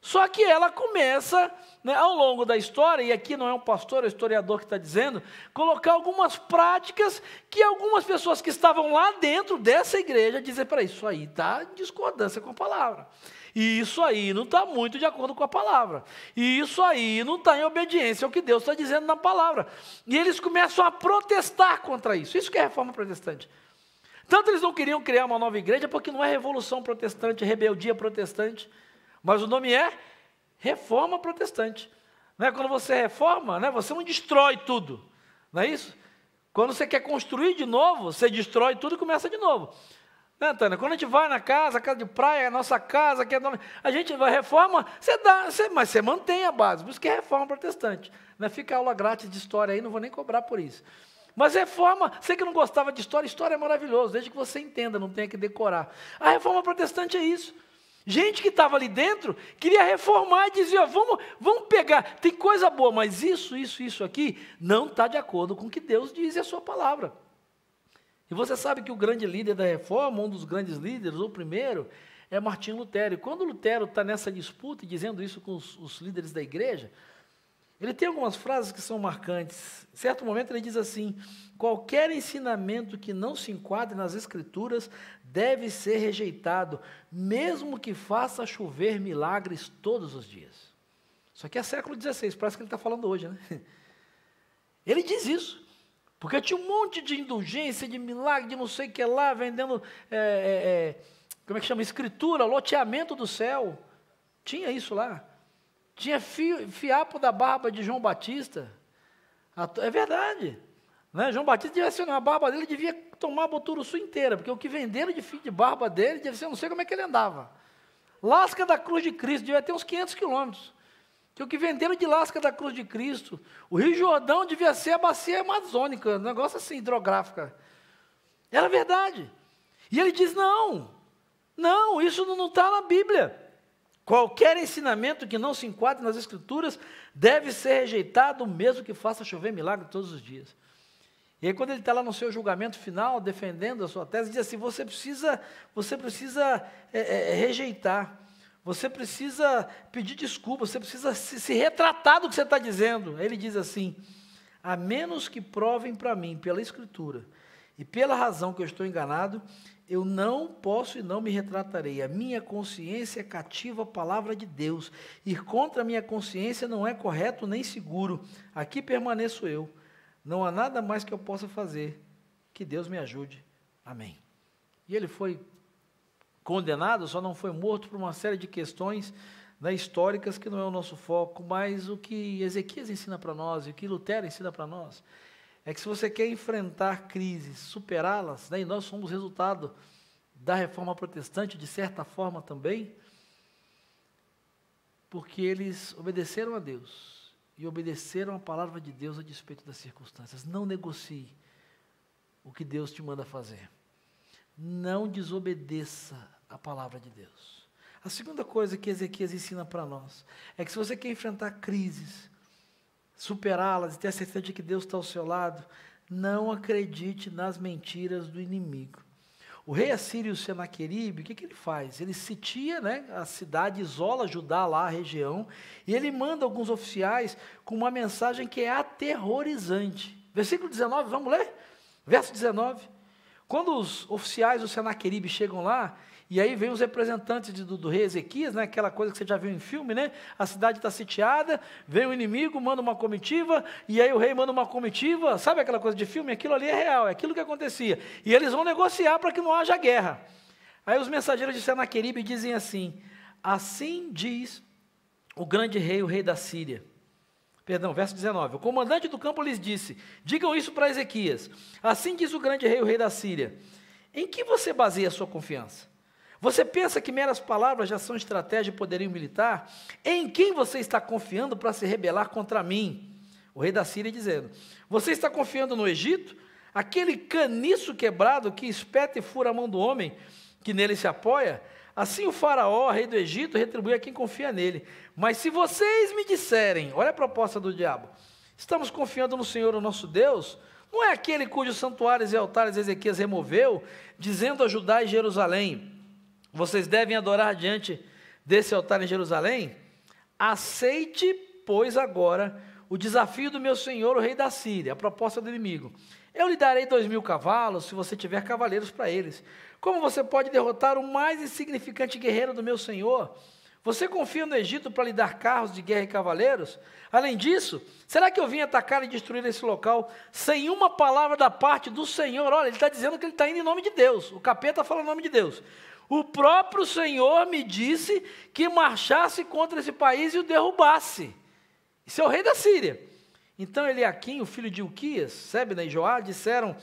Só que ela começa, né, ao longo da história, e aqui não é um pastor, é um historiador que está dizendo, colocar algumas práticas que algumas pessoas que estavam lá dentro dessa igreja dizem para isso aí está em discordância com a palavra. E isso aí não está muito de acordo com a palavra. E isso aí não está em obediência ao que Deus está dizendo na palavra. E eles começam a protestar contra isso. Isso que é reforma protestante. Tanto eles não queriam criar uma nova igreja, porque não é revolução protestante, rebeldia protestante. Mas o nome é reforma protestante. Não é? Quando você reforma, né, você não destrói tudo. Não é isso? Quando você quer construir de novo, você destrói tudo e começa de novo. Né, Tânia? Quando a gente vai na casa, casa de praia, a nossa casa, que é a gente vai reforma, você dá, você, mas você mantém a base. Por isso que é reforma protestante. Não é fica aula grátis de história aí, não vou nem cobrar por isso. Mas reforma, você que não gostava de história, história é maravilhoso, desde que você entenda, não tenha que decorar. A reforma protestante é isso. Gente que estava ali dentro queria reformar e dizia: vamos, vamos pegar, tem coisa boa, mas isso, isso, isso aqui não está de acordo com o que Deus diz e a sua palavra. E você sabe que o grande líder da reforma, um dos grandes líderes, o primeiro, é Martinho Lutero. E quando Lutero está nessa disputa e dizendo isso com os, os líderes da igreja, Ele tem algumas frases que são marcantes. Em certo momento ele diz assim: qualquer ensinamento que não se enquadre nas Escrituras deve ser rejeitado, mesmo que faça chover milagres todos os dias. Isso aqui é século XVI, parece que ele está falando hoje, né? Ele diz isso. Porque tinha um monte de indulgência, de milagre, de não sei o que lá, vendendo, é, é, é, como é que chama? Escritura, loteamento do céu. Tinha isso lá. Tinha fio, fiapo da barba de João Batista. É verdade. Né? João Batista devia ser a barba dele, devia tomar a Boturuçu inteira, porque o que venderam de fio de barba dele, deve ser, não sei como é que ele andava. Lasca da cruz de Cristo, devia ter uns 500 quilômetros. Que o que venderam de lasca da cruz de Cristo, o Rio Jordão devia ser a bacia amazônica, um negócio assim, hidrográfica. Era verdade. E ele diz: não, não, isso não está na Bíblia. Qualquer ensinamento que não se enquadre nas Escrituras deve ser rejeitado, mesmo que faça chover milagre todos os dias. E aí, quando ele está lá no seu julgamento final, defendendo a sua tese, diz assim: você precisa, você precisa é, é, é rejeitar. Você precisa pedir desculpa, você precisa se, se retratar do que você está dizendo. Ele diz assim: a menos que provem para mim, pela Escritura, e pela razão que eu estou enganado, eu não posso e não me retratarei. A minha consciência cativa a palavra de Deus. Ir contra a minha consciência não é correto nem seguro. Aqui permaneço eu. Não há nada mais que eu possa fazer. Que Deus me ajude. Amém. E ele foi condenado, só não foi morto por uma série de questões né, históricas que não é o nosso foco, mas o que Ezequias ensina para nós e o que Lutero ensina para nós é que se você quer enfrentar crises, superá-las, né, e nós somos resultado da reforma protestante, de certa forma também, porque eles obedeceram a Deus e obedeceram a palavra de Deus a despeito das circunstâncias. Não negocie o que Deus te manda fazer. Não desobedeça a palavra de Deus. A segunda coisa que Ezequias ensina para nós é que se você quer enfrentar crises, superá-las e ter a certeza de que Deus está ao seu lado, não acredite nas mentiras do inimigo. O rei assírio Senaqueribe, o que, que ele faz? Ele sitia né, a cidade, isola Judá lá, a região, e ele manda alguns oficiais com uma mensagem que é aterrorizante. Versículo 19, vamos ler? Verso 19. Quando os oficiais do Senaqueribe chegam lá, e aí vem os representantes de, do, do, rei Ezequias, né, aquela coisa que você já viu em filme, né? A cidade está sitiada, vem o inimigo, manda uma comitiva, e aí o rei manda uma comitiva, sabe aquela coisa de filme? Aquilo ali é real, é aquilo que acontecia. E eles vão negociar para que não haja guerra. Aí os mensageiros de Senaqueribe dizem assim: Assim diz o grande rei, o rei da Síria. Perdão, verso 19. O comandante do campo lhes disse: Digam isso para Ezequias. Assim diz o grande rei, o rei da Síria. Em que você baseia a sua confiança? Você pensa que meras palavras já são estratégia de poderio militar? Em quem você está confiando para se rebelar contra mim? O rei da Síria dizendo: Você está confiando no Egito? Aquele caniço quebrado que espeta e fura a mão do homem que nele se apoia? Assim o faraó, rei do Egito, retribui a quem confia nele. Mas se vocês me disserem, olha a proposta do diabo, estamos confiando no Senhor, o nosso Deus, não é aquele cujos santuários e altares Ezequias removeu, dizendo a Judá e Jerusalém, vocês devem adorar diante desse altar em Jerusalém? Aceite, pois, agora o desafio do meu senhor, o rei da Síria, a proposta do inimigo. Eu lhe darei dois mil cavalos, se você tiver cavaleiros para eles. Como você pode derrotar o mais insignificante guerreiro do meu senhor? Você confia no Egito para lhe dar carros de guerra e cavaleiros? Além disso, será que eu vim atacar e destruir esse local sem uma palavra da parte do Senhor? Olha, ele está dizendo que ele está indo em nome de Deus. O capeta fala em nome de Deus. O próprio Senhor me disse que marchasse contra esse país e o derrubasse. Isso é o rei da Síria. Então Eliakim, o filho de Uquias, Sebna e Joá, disseram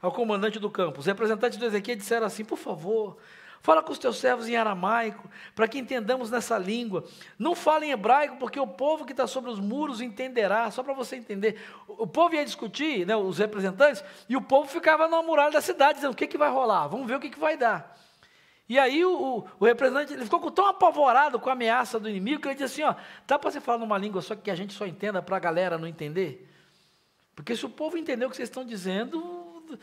ao comandante do campo, os representantes do Ezequiel disseram assim, por favor, fala com os teus servos em aramaico, para que entendamos nessa língua. Não fala em hebraico, porque o povo que está sobre os muros entenderá, só para você entender. O povo ia discutir, né, os representantes, e o povo ficava na muralha da cidade, dizendo, o que, que vai rolar? Vamos ver o que, que vai dar. E aí o, o, representante ele ficou tão apavorado com a ameaça do inimigo que ele disse assim: ó, dá para você falar numa língua só que a gente só entenda para a galera não entender? Porque se o povo entender o que vocês estão dizendo.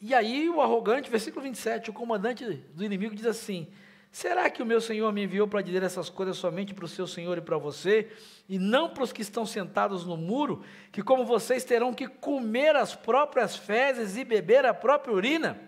E aí o arrogante, versículo 27, o comandante do inimigo diz assim: Será que o meu Senhor me enviou para dizer essas coisas somente para o seu Senhor e para você, e não para os que estão sentados no muro, que como vocês terão que comer as próprias fezes e beber a própria urina?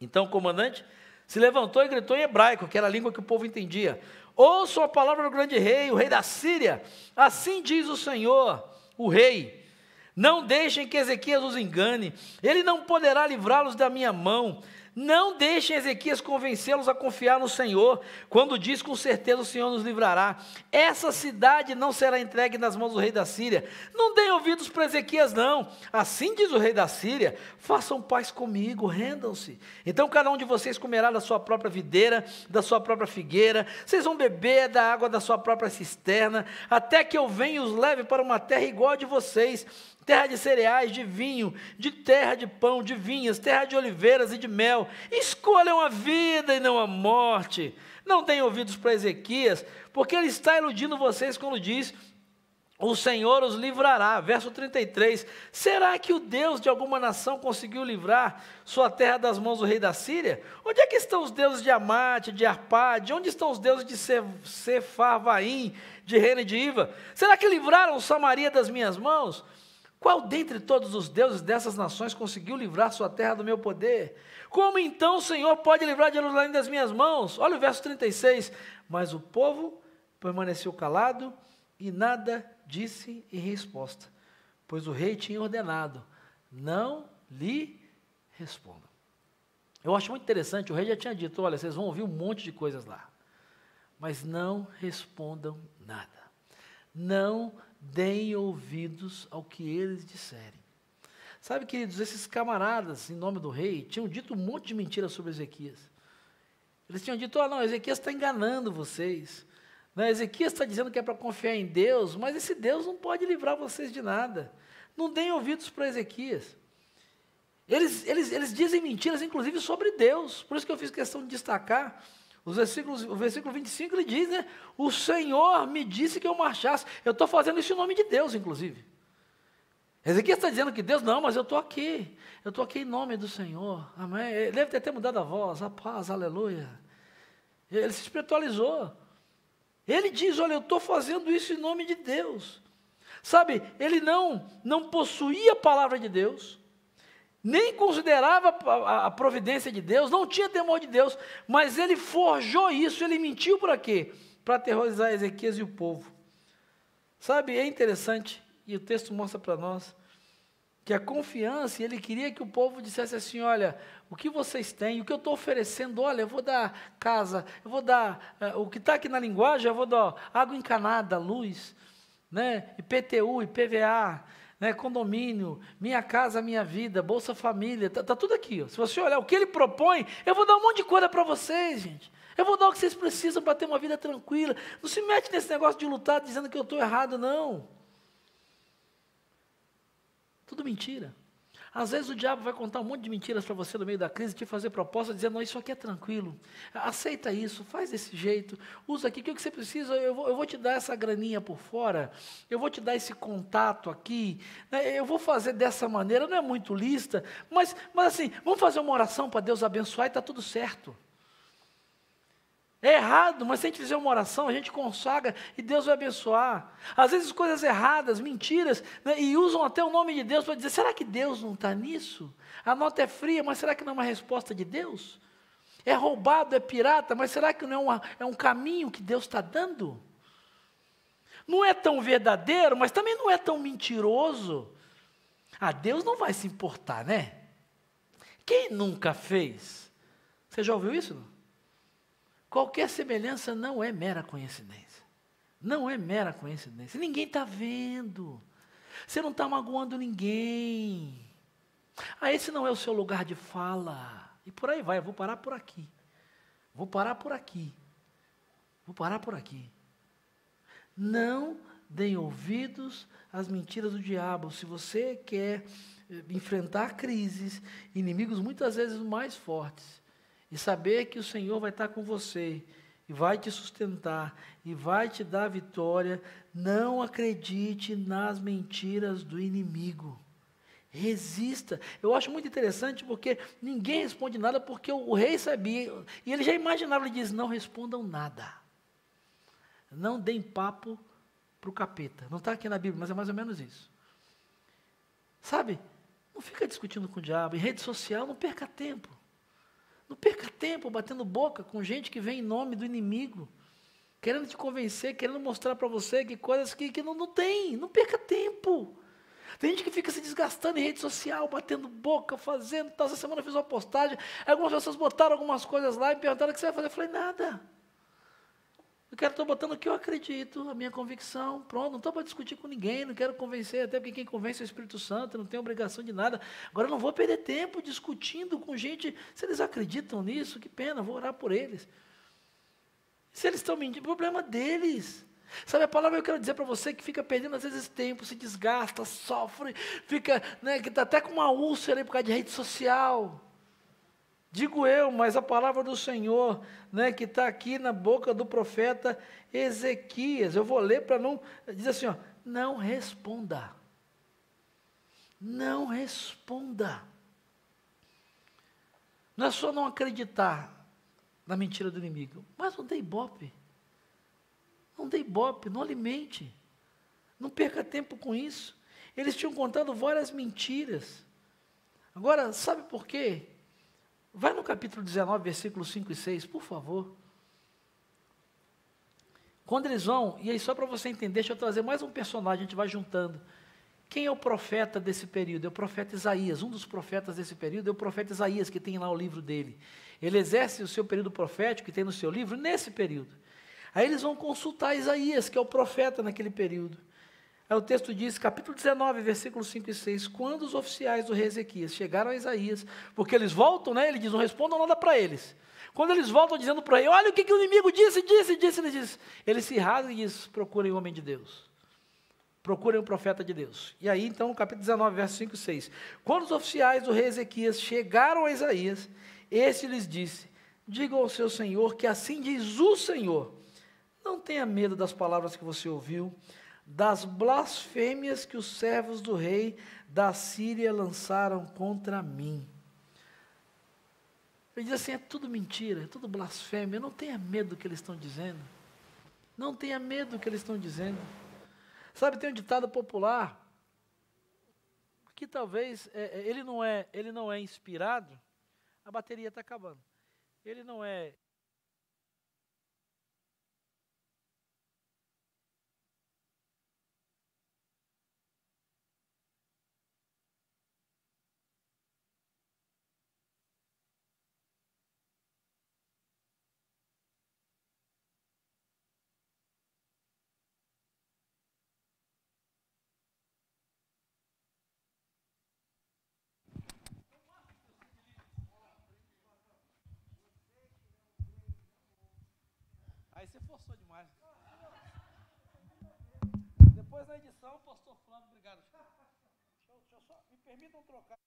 Então o comandante se levantou e gritou em hebraico, que era a língua que o povo entendia: Ouçam a palavra do grande rei, o rei da Síria. Assim diz o Senhor, o rei. Não deixem que Ezequias os engane, ele não poderá livrá-los da minha mão. Não deixem Ezequias convencê-los a confiar no Senhor, quando diz com certeza o Senhor nos livrará. Essa cidade não será entregue nas mãos do rei da Síria. Não deem ouvidos para Ezequias, não. Assim diz o rei da Síria: façam paz comigo, rendam-se. Então cada um de vocês comerá da sua própria videira, da sua própria figueira, vocês vão beber da água da sua própria cisterna, até que eu venha e os leve para uma terra igual a de vocês terra de cereais, de vinho, de terra de pão, de vinhas, terra de oliveiras e de mel. Escolham a vida e não a morte. Não tenham ouvidos para Ezequias, porque ele está iludindo vocês quando diz: o Senhor os livrará. Verso 33. Será que o Deus de alguma nação conseguiu livrar sua terra das mãos do rei da Síria? Onde é que estão os deuses de Amate, de Arpade? Onde estão os deuses de Sefarvaim, de Reina e de Iva? Será que livraram Samaria das minhas mãos? Qual dentre todos os deuses dessas nações conseguiu livrar sua terra do meu poder? Como então o Senhor pode livrar Jerusalém das minhas mãos? Olha o verso 36. Mas o povo permaneceu calado e nada disse em resposta, pois o rei tinha ordenado: não lhe respondam. Eu acho muito interessante, o rei já tinha dito: olha, vocês vão ouvir um monte de coisas lá, mas não respondam nada. Não deem ouvidos ao que eles disserem. Sabe, queridos, esses camaradas, em nome do rei, tinham dito um monte de mentiras sobre Ezequias. Eles tinham dito: oh, não, Ezequias está enganando vocês. Não, Ezequias está dizendo que é para confiar em Deus, mas esse Deus não pode livrar vocês de nada. Não deem ouvidos para Ezequias. Eles, eles, eles dizem mentiras, inclusive, sobre Deus. Por isso que eu fiz questão de destacar os versículos, o versículo 25 ele diz, né? O Senhor me disse que eu marchasse. Eu estou fazendo isso em nome de Deus, inclusive. Ezequiel está dizendo que Deus, não, mas eu estou aqui. Eu estou aqui em nome do Senhor. Amém. Ele deve ter até mudado a voz, a paz, aleluia. Ele se espiritualizou. Ele diz: Olha, eu estou fazendo isso em nome de Deus. Sabe, ele não, não possuía a palavra de Deus nem considerava a providência de Deus, não tinha temor de Deus, mas ele forjou isso, ele mentiu para quê? Para aterrorizar Ezequias e o povo. Sabe, é interessante, e o texto mostra para nós, que a confiança, ele queria que o povo dissesse assim: olha, o que vocês têm, o que eu estou oferecendo, olha, eu vou dar casa, eu vou dar, uh, o que está aqui na linguagem, eu vou dar água encanada, luz, né, IPTU, IPVA, né, condomínio, minha casa, minha vida, Bolsa Família, está tá tudo aqui. Ó. Se você olhar o que ele propõe, eu vou dar um monte de coisa para vocês, gente. Eu vou dar o que vocês precisam para ter uma vida tranquila. Não se mete nesse negócio de lutar dizendo que eu estou errado, não. Tudo mentira. Às vezes o diabo vai contar um monte de mentiras para você no meio da crise, te fazer proposta, dizendo, não, isso aqui é tranquilo, aceita isso, faz desse jeito, usa aqui, o que você precisa, eu vou, eu vou te dar essa graninha por fora, eu vou te dar esse contato aqui, né, eu vou fazer dessa maneira, não é muito lista, mas, mas assim, vamos fazer uma oração para Deus abençoar e está tudo certo. É errado, mas se a gente fizer uma oração, a gente consagra e Deus vai abençoar. Às vezes coisas erradas, mentiras, né, e usam até o nome de Deus para dizer: será que Deus não está nisso? A nota é fria, mas será que não é uma resposta de Deus? É roubado, é pirata, mas será que não é, uma, é um caminho que Deus está dando? Não é tão verdadeiro, mas também não é tão mentiroso. Ah, Deus não vai se importar, né? Quem nunca fez? Você já ouviu isso? Não? Qualquer semelhança não é mera coincidência. Não é mera coincidência. Ninguém está vendo. Você não está magoando ninguém. Ah, esse não é o seu lugar de fala. E por aí vai, eu vou parar por aqui. Vou parar por aqui. Vou parar por aqui. Não deem ouvidos às mentiras do diabo. Se você quer eh, enfrentar crises, inimigos muitas vezes mais fortes, e saber que o Senhor vai estar com você e vai te sustentar e vai te dar vitória, não acredite nas mentiras do inimigo. Resista. Eu acho muito interessante porque ninguém responde nada porque o, rei sabia. E ele já imaginava, ele diz: não respondam nada. Não deem papo para o capeta. Não está aqui na Bíblia, mas é mais ou menos isso. Sabe? Não fica discutindo com o diabo. Em rede social, não perca tempo. Não perca tempo batendo boca com gente que vem em nome do inimigo, querendo te convencer, querendo mostrar para você que coisas que, que não, não tem. Não perca tempo. Tem gente que fica se desgastando em rede social, batendo boca, fazendo tal. Essa semana eu fiz uma postagem, algumas pessoas botaram algumas coisas lá e perguntaram o que você vai fazer. Eu falei, nada. Eu quero estar botando o que eu acredito, a minha convicção. Pronto, não estou para discutir com ninguém, não quero convencer, até porque quem convence é o Espírito Santo, não tem obrigação de nada. Agora não vou perder tempo discutindo com gente. Se eles acreditam nisso, que pena, vou orar por eles. Se eles estão mentindo, problema deles. Sabe a palavra eu quero dizer para você que fica perdendo às vezes tempo, se desgasta, sofre, fica, né, que está até com uma úlcera por causa de rede social. Digo eu, mas a palavra do Senhor, né, que está aqui na boca do profeta Ezequias, eu vou ler para não. Diz assim: ó, não responda. Não responda. Não é só não acreditar na mentira do inimigo, mas não dê ibope. Não dê ibope, não alimente. Não perca tempo com isso. Eles tinham contado várias mentiras. Agora, sabe por quê? Vai no capítulo 19, versículos 5 e 6, por favor. Quando eles vão, e aí só para você entender, deixa eu trazer mais um personagem, a gente vai juntando. Quem é o profeta desse período? É o profeta Isaías. Um dos profetas desse período é o profeta Isaías, que tem lá o livro dele. Ele exerce o seu período profético, que tem no seu livro, nesse período. Aí eles vão consultar Isaías, que é o profeta naquele período. Aí o texto diz, capítulo 19, versículos 5 e 6, quando os oficiais do rei Ezequias chegaram a Isaías, porque eles voltam, né? Ele diz, não respondam nada para eles. Quando eles voltam dizendo para ele, olha o que, que o inimigo disse, disse, disse, ele diz, ele se rasga e diz, procurem o homem de Deus. Procurem o profeta de Deus. E aí, então, capítulo 19, verso 5 e 6. Quando os oficiais do rei Ezequias chegaram a Isaías, esse lhes disse, diga ao seu senhor que assim diz o Senhor, não tenha medo das palavras que você ouviu, das blasfêmias que os servos do rei da Síria lançaram contra mim. Ele diz assim: é tudo mentira, é tudo blasfêmia. Não tenha medo do que eles estão dizendo. Não tenha medo do que eles estão dizendo. Sabe, tem um ditado popular que talvez é, é ele não é ele não é inspirado. A bateria está acabando. Ele não é você forçou demais. Depois da edição, o pastor Flávio, obrigado. Deixa eu, deixa eu só, me permitam trocar.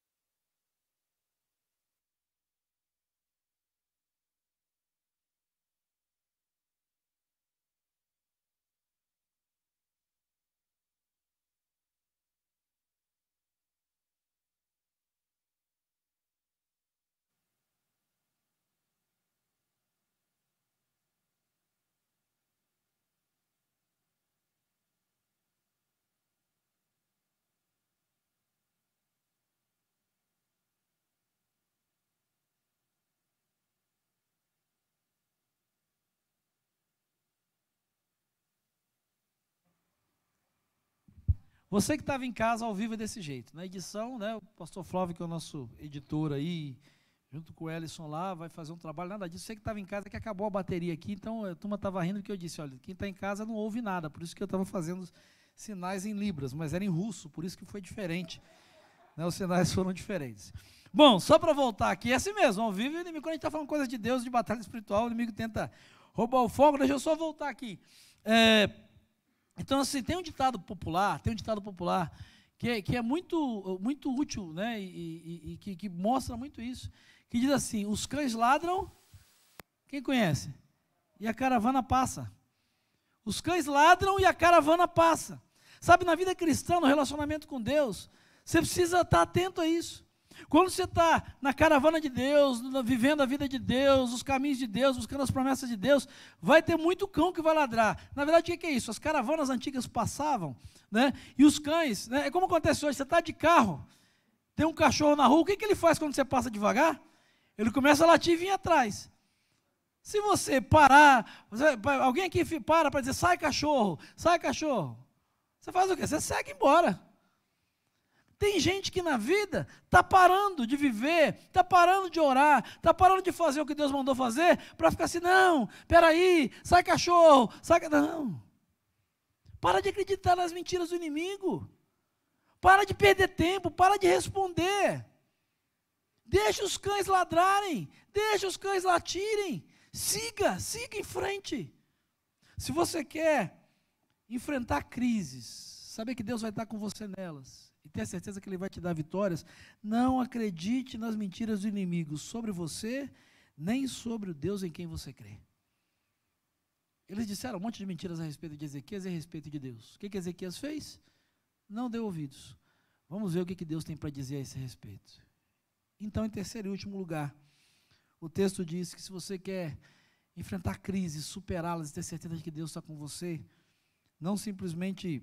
Você que estava em casa ao vivo é desse jeito. Na edição, né, o pastor Flávio, que é o nosso editor aí, junto com o Ellison lá, vai fazer um trabalho, nada disso. Você que estava em casa, que acabou a bateria aqui, então a turma estava rindo porque eu disse, olha, quem está em casa não ouve nada, por isso que eu estava fazendo sinais em libras, mas era em russo, por isso que foi diferente. Né, os sinais foram diferentes. Bom, só para voltar aqui, é assim mesmo, ao vivo, o inimigo, quando a gente está falando coisas de Deus, de batalha espiritual, o inimigo tenta roubar o fogo, deixa eu só voltar aqui. É, então, assim, tem um ditado popular, tem um ditado popular que é, que é muito, muito útil, né, e, e, e que, que, mostra muito isso, que diz assim, os cães ladram, quem conhece? E a caravana passa. Os cães ladram e a caravana passa. Sabe, na vida cristã, no relacionamento com Deus, Você precisa estar atento a isso. Quando você está na caravana de Deus, vivendo a vida de Deus, os caminhos de Deus, buscando as promessas de Deus, vai ter muito cão que vai ladrar. Na verdade, o que é isso? As caravanas antigas passavam, né? E os cães, né? É como acontece hoje, você está de carro, tem um cachorro na rua, o que, que ele faz quando você passa devagar? Ele começa a latir e vir atrás. Se você parar, alguém aqui para para dizer, sai cachorro, sai cachorro. Você faz o quê? Você segue embora. Tem gente que na vida está parando de viver, está parando de orar, está parando de fazer o que Deus mandou fazer, para ficar assim, não, peraí, sai cachorro, sai. Não. Para de acreditar nas mentiras do inimigo. Para de perder tempo, para de responder. Deixa os cães ladrarem, deixa os cães latirem. Siga, siga em frente. Se você quer enfrentar crises, saber que Deus vai estar com você nelas e ter certeza que Ele vai te dar vitórias, não acredite nas mentiras do inimigo sobre você, nem sobre o Deus em quem você crê. Eles disseram um monte de mentiras a respeito de Ezequias e a respeito de Deus. O que, que Ezequias fez? Não deu ouvidos. Vamos ver o que, que Deus tem para dizer a esse respeito. Então, em terceiro e último lugar, o texto diz que se você quer enfrentar crises, superá-las e ter certeza de que Deus está com você, não simplesmente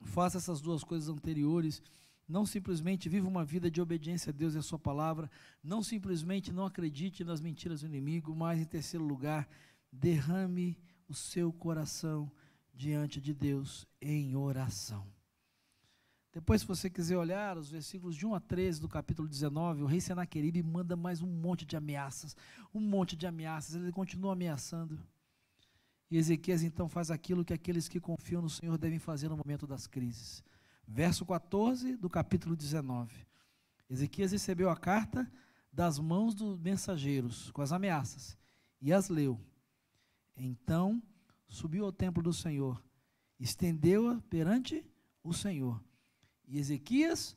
faça essas duas coisas anteriores, não simplesmente viva uma vida de obediência a Deus e a Sua palavra, não simplesmente não acredite nas mentiras do inimigo, mas, em terceiro lugar, derrame o seu coração diante de Deus em oração. Depois, se você quiser olhar os versículos de 1 a 13 do capítulo 19, o rei Senaqueribe manda mais um monte de ameaças, um monte de ameaças, ele continua ameaçando. E Ezequias então faz aquilo que aqueles que confiam no Senhor devem fazer no momento das crises. Verso 14 do capítulo 19. Ezequias recebeu a carta das mãos dos mensageiros, com as ameaças, e as leu. Então subiu ao templo do Senhor, estendeu-a perante o Senhor. E Ezequias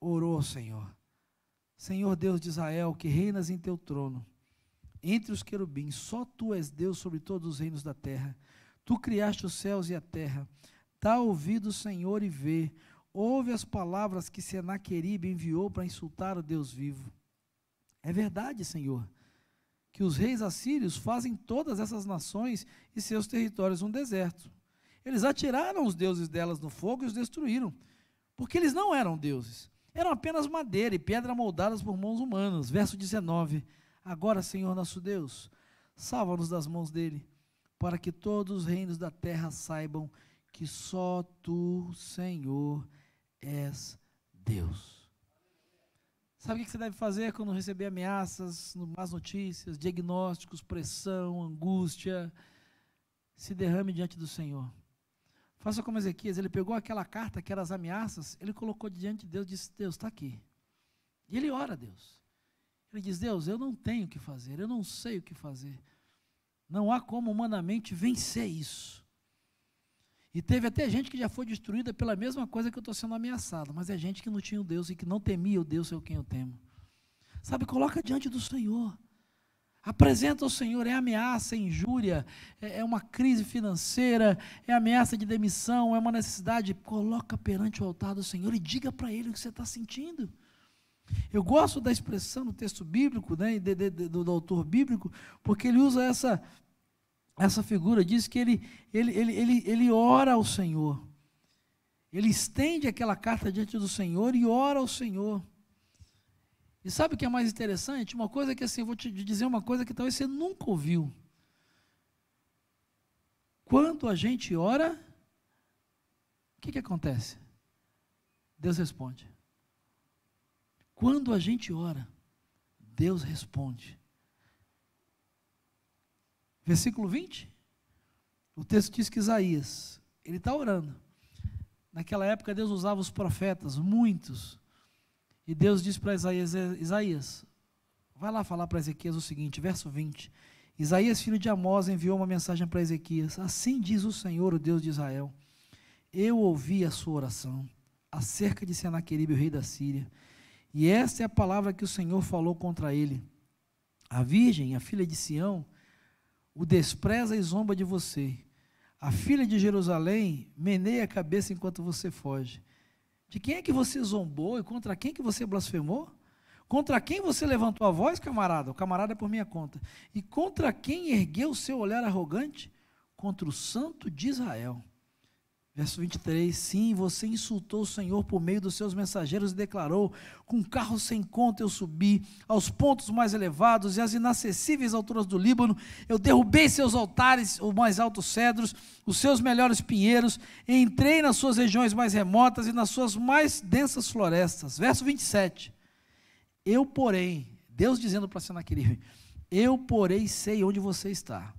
orou ao Senhor: Senhor Deus de Israel, que reinas em teu trono, entre os querubins, só tu és Deus sobre todos os reinos da terra. Tu criaste os céus e a terra. Dá ouvido, Senhor, e vê. Ouve as palavras que Senaqueribe enviou para insultar o Deus vivo. É verdade, Senhor, que os reis assírios fazem todas essas nações e seus territórios um deserto. Eles atiraram os deuses delas no fogo e os destruíram, porque eles não eram deuses. Eram apenas madeira e pedra moldadas por mãos humanas. Verso 19. Agora, Senhor nosso Deus, salva-nos das mãos dele, para que todos os reinos da terra saibam que só tu, Senhor, és Deus. Sabe o que você deve fazer quando receber ameaças, más notícias, diagnósticos, pressão, angústia? Se derrame diante do Senhor. Faça como Ezequias, ele pegou aquela carta que eram as ameaças, ele colocou diante de Deus e disse: Deus, está aqui. E ele ora a Deus. Ele diz: Deus, eu não tenho o que fazer, eu não sei o que fazer. Não há como humanamente vencer isso. E teve até gente que já foi destruída pela mesma coisa que eu estou sendo ameaçado, mas é gente que não tinha o Deus e que não temia o Deus seu quem eu temo. Sabe, coloca diante do Senhor. Apresenta ao Senhor, é ameaça, é injúria, é, é uma crise financeira, é ameaça de demissão, é uma necessidade. Coloca perante o altar do Senhor e diga para Ele o que você está sentindo. Eu gosto da expressão no texto bíblico, né, de, de, de, do, do autor bíblico, porque ele usa essa, essa figura, diz que ele, ele, ele, ele, ele ora ao Senhor. Ele estende aquela carta diante do Senhor e ora ao Senhor. E sabe o que é mais interessante? Uma coisa que assim, eu vou te dizer uma coisa que talvez você nunca ouviu. Quando a gente ora, o que, que acontece? Deus responde. Quando a gente ora, Deus responde. Versículo 20. O texto diz que Isaías, ele está orando. Naquela época Deus usava os profetas, muitos. E Deus disse para Isaías, Isaías, vai lá falar para Ezequias o seguinte, verso 20. Isaías, filho de Amós, enviou uma mensagem para Ezequias. Assim diz o Senhor, o Deus de Israel. Eu ouvi a sua oração acerca de Senaqueribe, o rei da Síria. E esta é a palavra que o Senhor falou contra ele. A virgem, a filha de Sião, o despreza e zomba de você. A filha de Jerusalém meneia a cabeça enquanto você foge. De quem é que você zombou e contra quem que você blasfemou? Contra quem você levantou a voz, camarada? O camarada é por minha conta. E contra quem ergueu o seu olhar arrogante? Contra o santo de Israel. Verso 23: Sim, você insultou o Senhor por meio dos seus mensageiros e declarou: Com carro sem conta eu subi aos pontos mais elevados e às inacessíveis alturas do Líbano. Eu derrubei seus altares, os mais altos cedros, os seus melhores pinheiros. Entrei nas suas regiões mais remotas e nas suas mais densas florestas. Verso 27. Eu, porém, Deus dizendo para Senaqueribe: Eu, porém, sei onde você está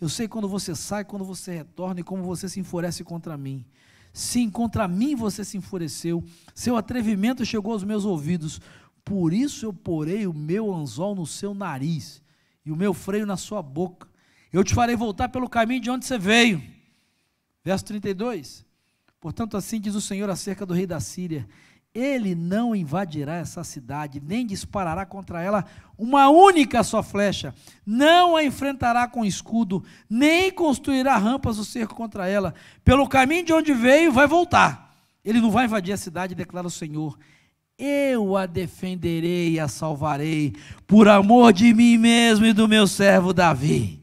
eu sei quando você sai, quando você retorna e como você se enfurece contra mim. Sim, contra mim você se enfureceu. Seu atrevimento chegou aos meus ouvidos. Por isso eu porei o meu anzol no seu nariz e o meu freio na sua boca. Eu te farei voltar pelo caminho de onde você veio. Verso 32. Portanto, assim diz o Senhor acerca do rei da Síria: ele não invadirá essa cidade, nem disparará contra ela uma única só flecha, não a enfrentará com escudo, nem construirá rampas do cerco contra ela. Pelo caminho de onde veio, vai voltar. Ele não vai invadir a cidade, declara o Senhor. Eu a defenderei e a salvarei, por amor de mim mesmo e do meu servo Davi.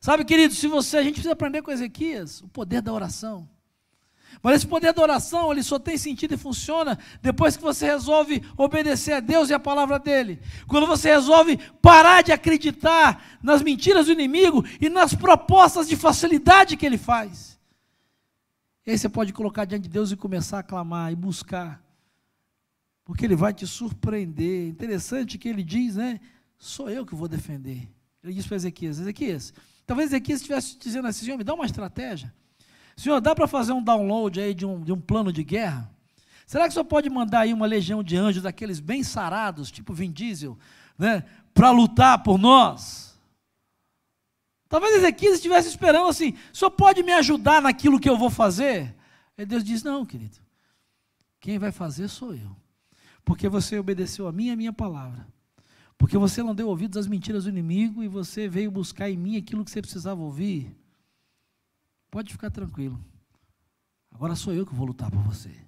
Sabe, querido, se você, a gente precisa aprender com Ezequias, o poder da oração. Mas esse poder da oração, ele só tem sentido e funciona depois que você resolve obedecer a Deus e a palavra dele. Quando você resolve parar de acreditar nas mentiras do inimigo e nas propostas de facilidade que ele faz. E aí você pode colocar diante de Deus e começar a clamar e buscar. Porque ele vai te surpreender. Interessante que ele diz, né? Sou eu que vou defender. Ele diz para Ezequias: Ezequias, talvez Ezequias estivesse dizendo assim: me dá uma estratégia. Senhor, dá para fazer um download aí de um, de um plano de guerra? Será que o senhor pode mandar aí uma legião de anjos, daqueles bem sarados, tipo Vin Diesel, né, para lutar por nós? Talvez Ezequias estivesse esperando assim: o senhor pode me ajudar naquilo que eu vou fazer? E Deus diz: não, querido. Quem vai fazer sou eu. Porque você obedeceu a mim e a minha palavra. Porque você não deu ouvidos às mentiras do inimigo e você veio buscar em mim aquilo que você precisava ouvir. Pode ficar tranquilo. Agora sou eu que vou lutar por você.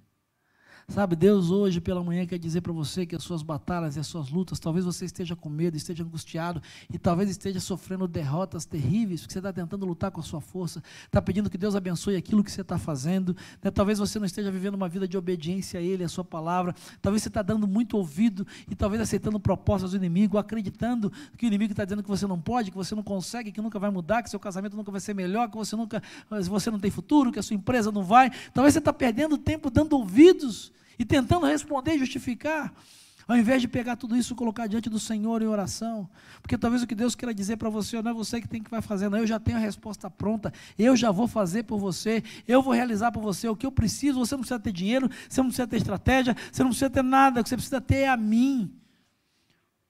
Sabe, Deus hoje pela manhã quer dizer para você que as suas batalhas e as suas lutas, talvez você esteja com medo, esteja angustiado e talvez esteja sofrendo derrotas terríveis, porque você está tentando lutar com a sua força, está pedindo que Deus abençoe aquilo que você está fazendo. Né? Talvez você não esteja vivendo uma vida de obediência a Ele, a Sua palavra. Talvez você está dando muito ouvido e talvez aceitando propostas do inimigo, acreditando que o inimigo está dizendo que você não pode, que você não consegue, que nunca vai mudar, que seu casamento nunca vai ser melhor, que você nunca, você não tem futuro, que a sua empresa não vai. Talvez você está perdendo tempo dando ouvidos e tentando responder e justificar, ao invés de pegar tudo isso e colocar diante do Senhor em oração. Porque talvez o que Deus queira dizer para você, não é você que tem que vai fazer, não, eu já tenho a resposta pronta, eu já vou fazer por você, eu vou realizar por você o que eu preciso, você não precisa ter dinheiro, você não precisa ter estratégia, você não precisa ter nada, o que você precisa ter é a mim.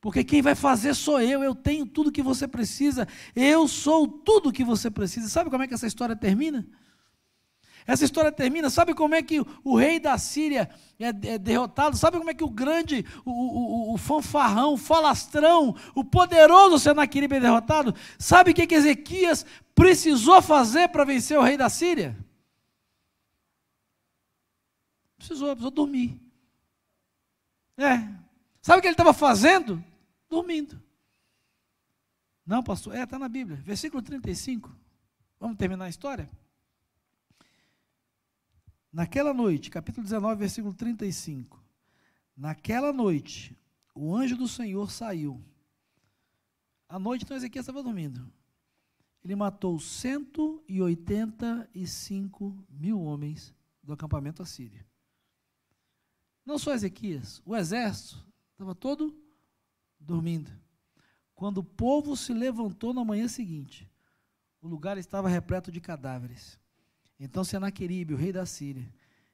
Porque quem vai fazer sou eu, eu tenho tudo que você precisa, eu sou tudo que você precisa. Sabe como é que essa história termina? Essa história termina, sabe como é que o, rei da Síria é, é, derrotado? Sabe como é que o grande, o, o, o fanfarrão, o falastrão, o poderoso Senaqueribe é derrotado? Sabe o que, que Ezequias precisou fazer para vencer o rei da Síria? Precisou, precisou dormir. É. Sabe o que ele estava fazendo? Dormindo. Não, pastor, é, está na Bíblia. Versículo 35. Vamos terminar a história? Naquela noite, capítulo 19, versículo 35. Naquela noite, o anjo do Senhor saiu. À noite, então Ezequiel estava dormindo. Ele matou 185 mil homens do acampamento assírio. Não só Ezequias, o exército estava todo dormindo. Quando o povo se levantou na manhã seguinte, o lugar estava repleto de cadáveres. Então Senaqueribe, o rei da Síria,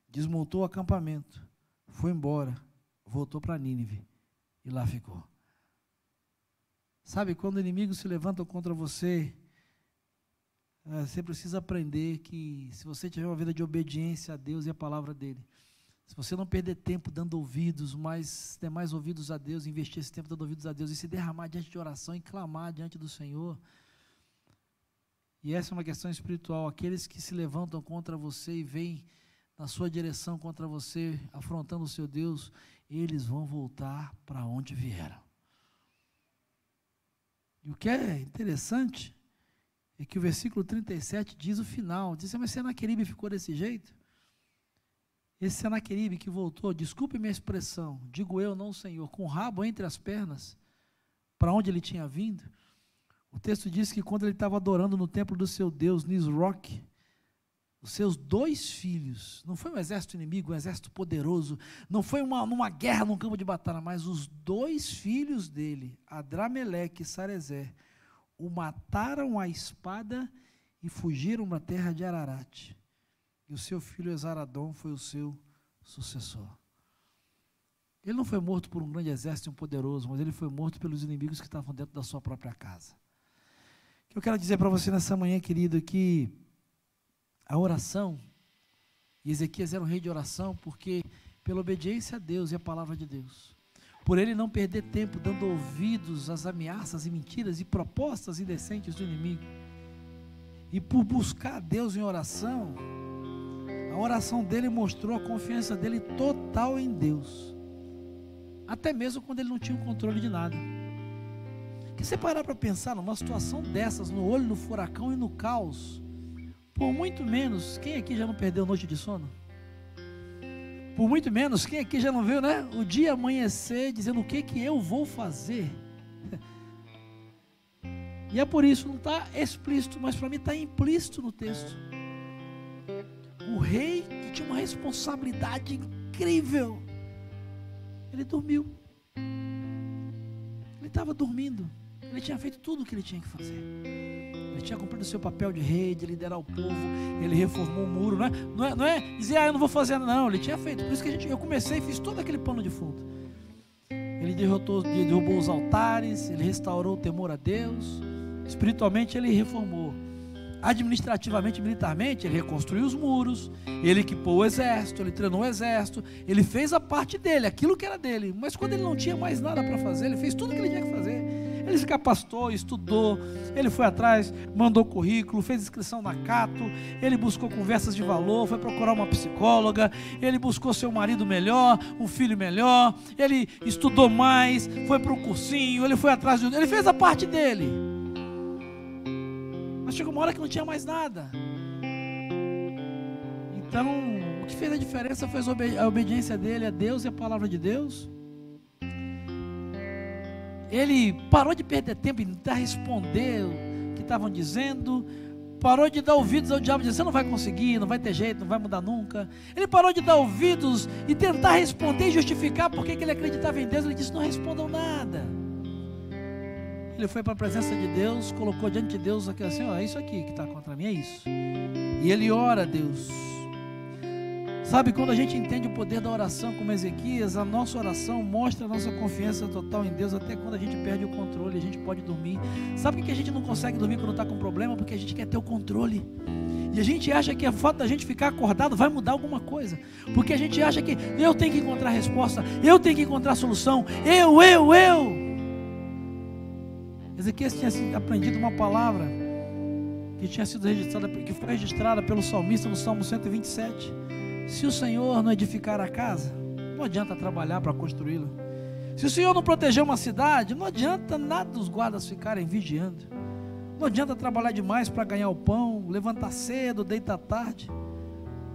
desmontou o acampamento, foi embora, voltou para Nínive e lá ficou. Sabe, quando inimigos se levantam contra você, é, você precisa aprender que se você tiver uma vida de obediência a Deus e a palavra dele, se você não perder tempo dando ouvidos, mas ter mais ouvidos a Deus, investir esse tempo dando ouvidos a Deus e se derramar diante de oração e clamar diante do Senhor, e essa é uma questão espiritual. Aqueles que se levantam contra você e veem na sua direção contra você, afrontando o seu Deus, eles vão voltar para onde vieram. E o que é interessante é que o versículo 37 diz o final, diz, mas Senaqueribe ficou desse jeito? Esse Senaqueribe que voltou, desculpe minha expressão, digo eu, não Senhor, com o rabo entre as pernas, para onde ele tinha vindo. O texto diz que quando ele estava adorando no templo do seu Deus, Nisroch, os seus dois filhos, não foi um exército inimigo, um exército poderoso, não foi uma, numa guerra num campo de batalha, mas os dois filhos dele, Adrameleque e Sarezé, o mataram à espada e fugiram da terra de Ararat. E o seu filho Esaradom foi o seu sucessor. Ele não foi morto por um grande exército um poderoso, mas ele foi morto pelos inimigos que estavam dentro da sua própria casa. Eu quero dizer para você nessa manhã, querido, que a oração, Ezequias era um rei de oração, porque pela obediência a Deus e a palavra de Deus, por ele não perder tempo dando ouvidos às ameaças e mentiras e propostas indecentes do inimigo, e por buscar a Deus em oração, a oração dele mostrou a confiança dele total em Deus. Até mesmo quando ele não tinha o controle de nada. Que você parar para pensar numa situação dessas, no olho do furacão e no caos, por muito menos, quem aqui já não perdeu noite de sono? Por muito menos, quem aqui já não viu, né? O dia amanhecer dizendo o que que eu vou fazer. E é por isso, não está explícito, mas para mim está implícito no texto o rei, que tinha uma responsabilidade incrível, ele dormiu. Ele estava dormindo. Ele tinha feito tudo o que ele tinha que fazer. Ele tinha cumprido o seu papel de rei, de liderar o povo. Ele reformou o muro. Não é, não é, não é dizer, ah, eu não vou fazer, não. Ele tinha feito. Por isso que a gente, eu comecei e fiz todo aquele pano de fundo. Ele derrotou, derrubou os altares, ele restaurou o temor a Deus. Espiritualmente, ele reformou administrativamente, militarmente, ele reconstruiu os muros, ele equipou o exército, ele treinou o exército, ele fez a parte dele, aquilo que era dele. Mas quando ele não tinha mais nada para fazer, ele fez tudo o que ele tinha que fazer. Ele se capacitou, estudou, ele foi atrás, mandou currículo, fez inscrição na Cato, ele buscou conversas de valor, foi procurar uma psicóloga, ele buscou seu marido melhor, um filho melhor, ele estudou mais, foi para um cursinho, ele foi atrás de. Ele fez a parte dele. Mas chegou uma hora que não tinha mais nada. Então, o que fez a diferença foi a obediência dele a Deus e a palavra de Deus. Ele parou de perder tempo em tentar responder o que estavam dizendo, parou de dar ouvidos ao diabo, dizendo: Você não vai conseguir, não vai ter jeito, não vai mudar nunca. Ele parou de dar ouvidos e tentar responder e justificar porque ele acreditava em Deus. Ele disse: Não respondam nada. Ele foi para a presença de Deus, colocou diante de Deus aqui assim: ó, é isso aqui que está contra mim, é isso. E ele ora a Deus. Sabe, quando a gente entende o poder da oração como Ezequias, a nossa oração mostra a nossa confiança total em Deus, até quando a gente perde o controle, a gente pode dormir. Sabe por que a gente não consegue dormir quando está com problema? Porque a gente quer ter o controle. E a gente acha que a falta da gente ficar acordado vai mudar alguma coisa. Porque a gente acha que eu tenho que encontrar resposta, eu tenho que encontrar solução, eu, eu, eu. Ezequias tinha aprendido uma palavra que tinha sido registrada, que foi registrada pelo salmista no Salmo 127. Se o Senhor não edificar a casa, não adianta trabalhar para construí-la. Se o Senhor não proteger uma cidade, não adianta nada dos guardas ficarem vigiando. Não adianta trabalhar demais para ganhar o pão, levantar cedo, deitar tarde,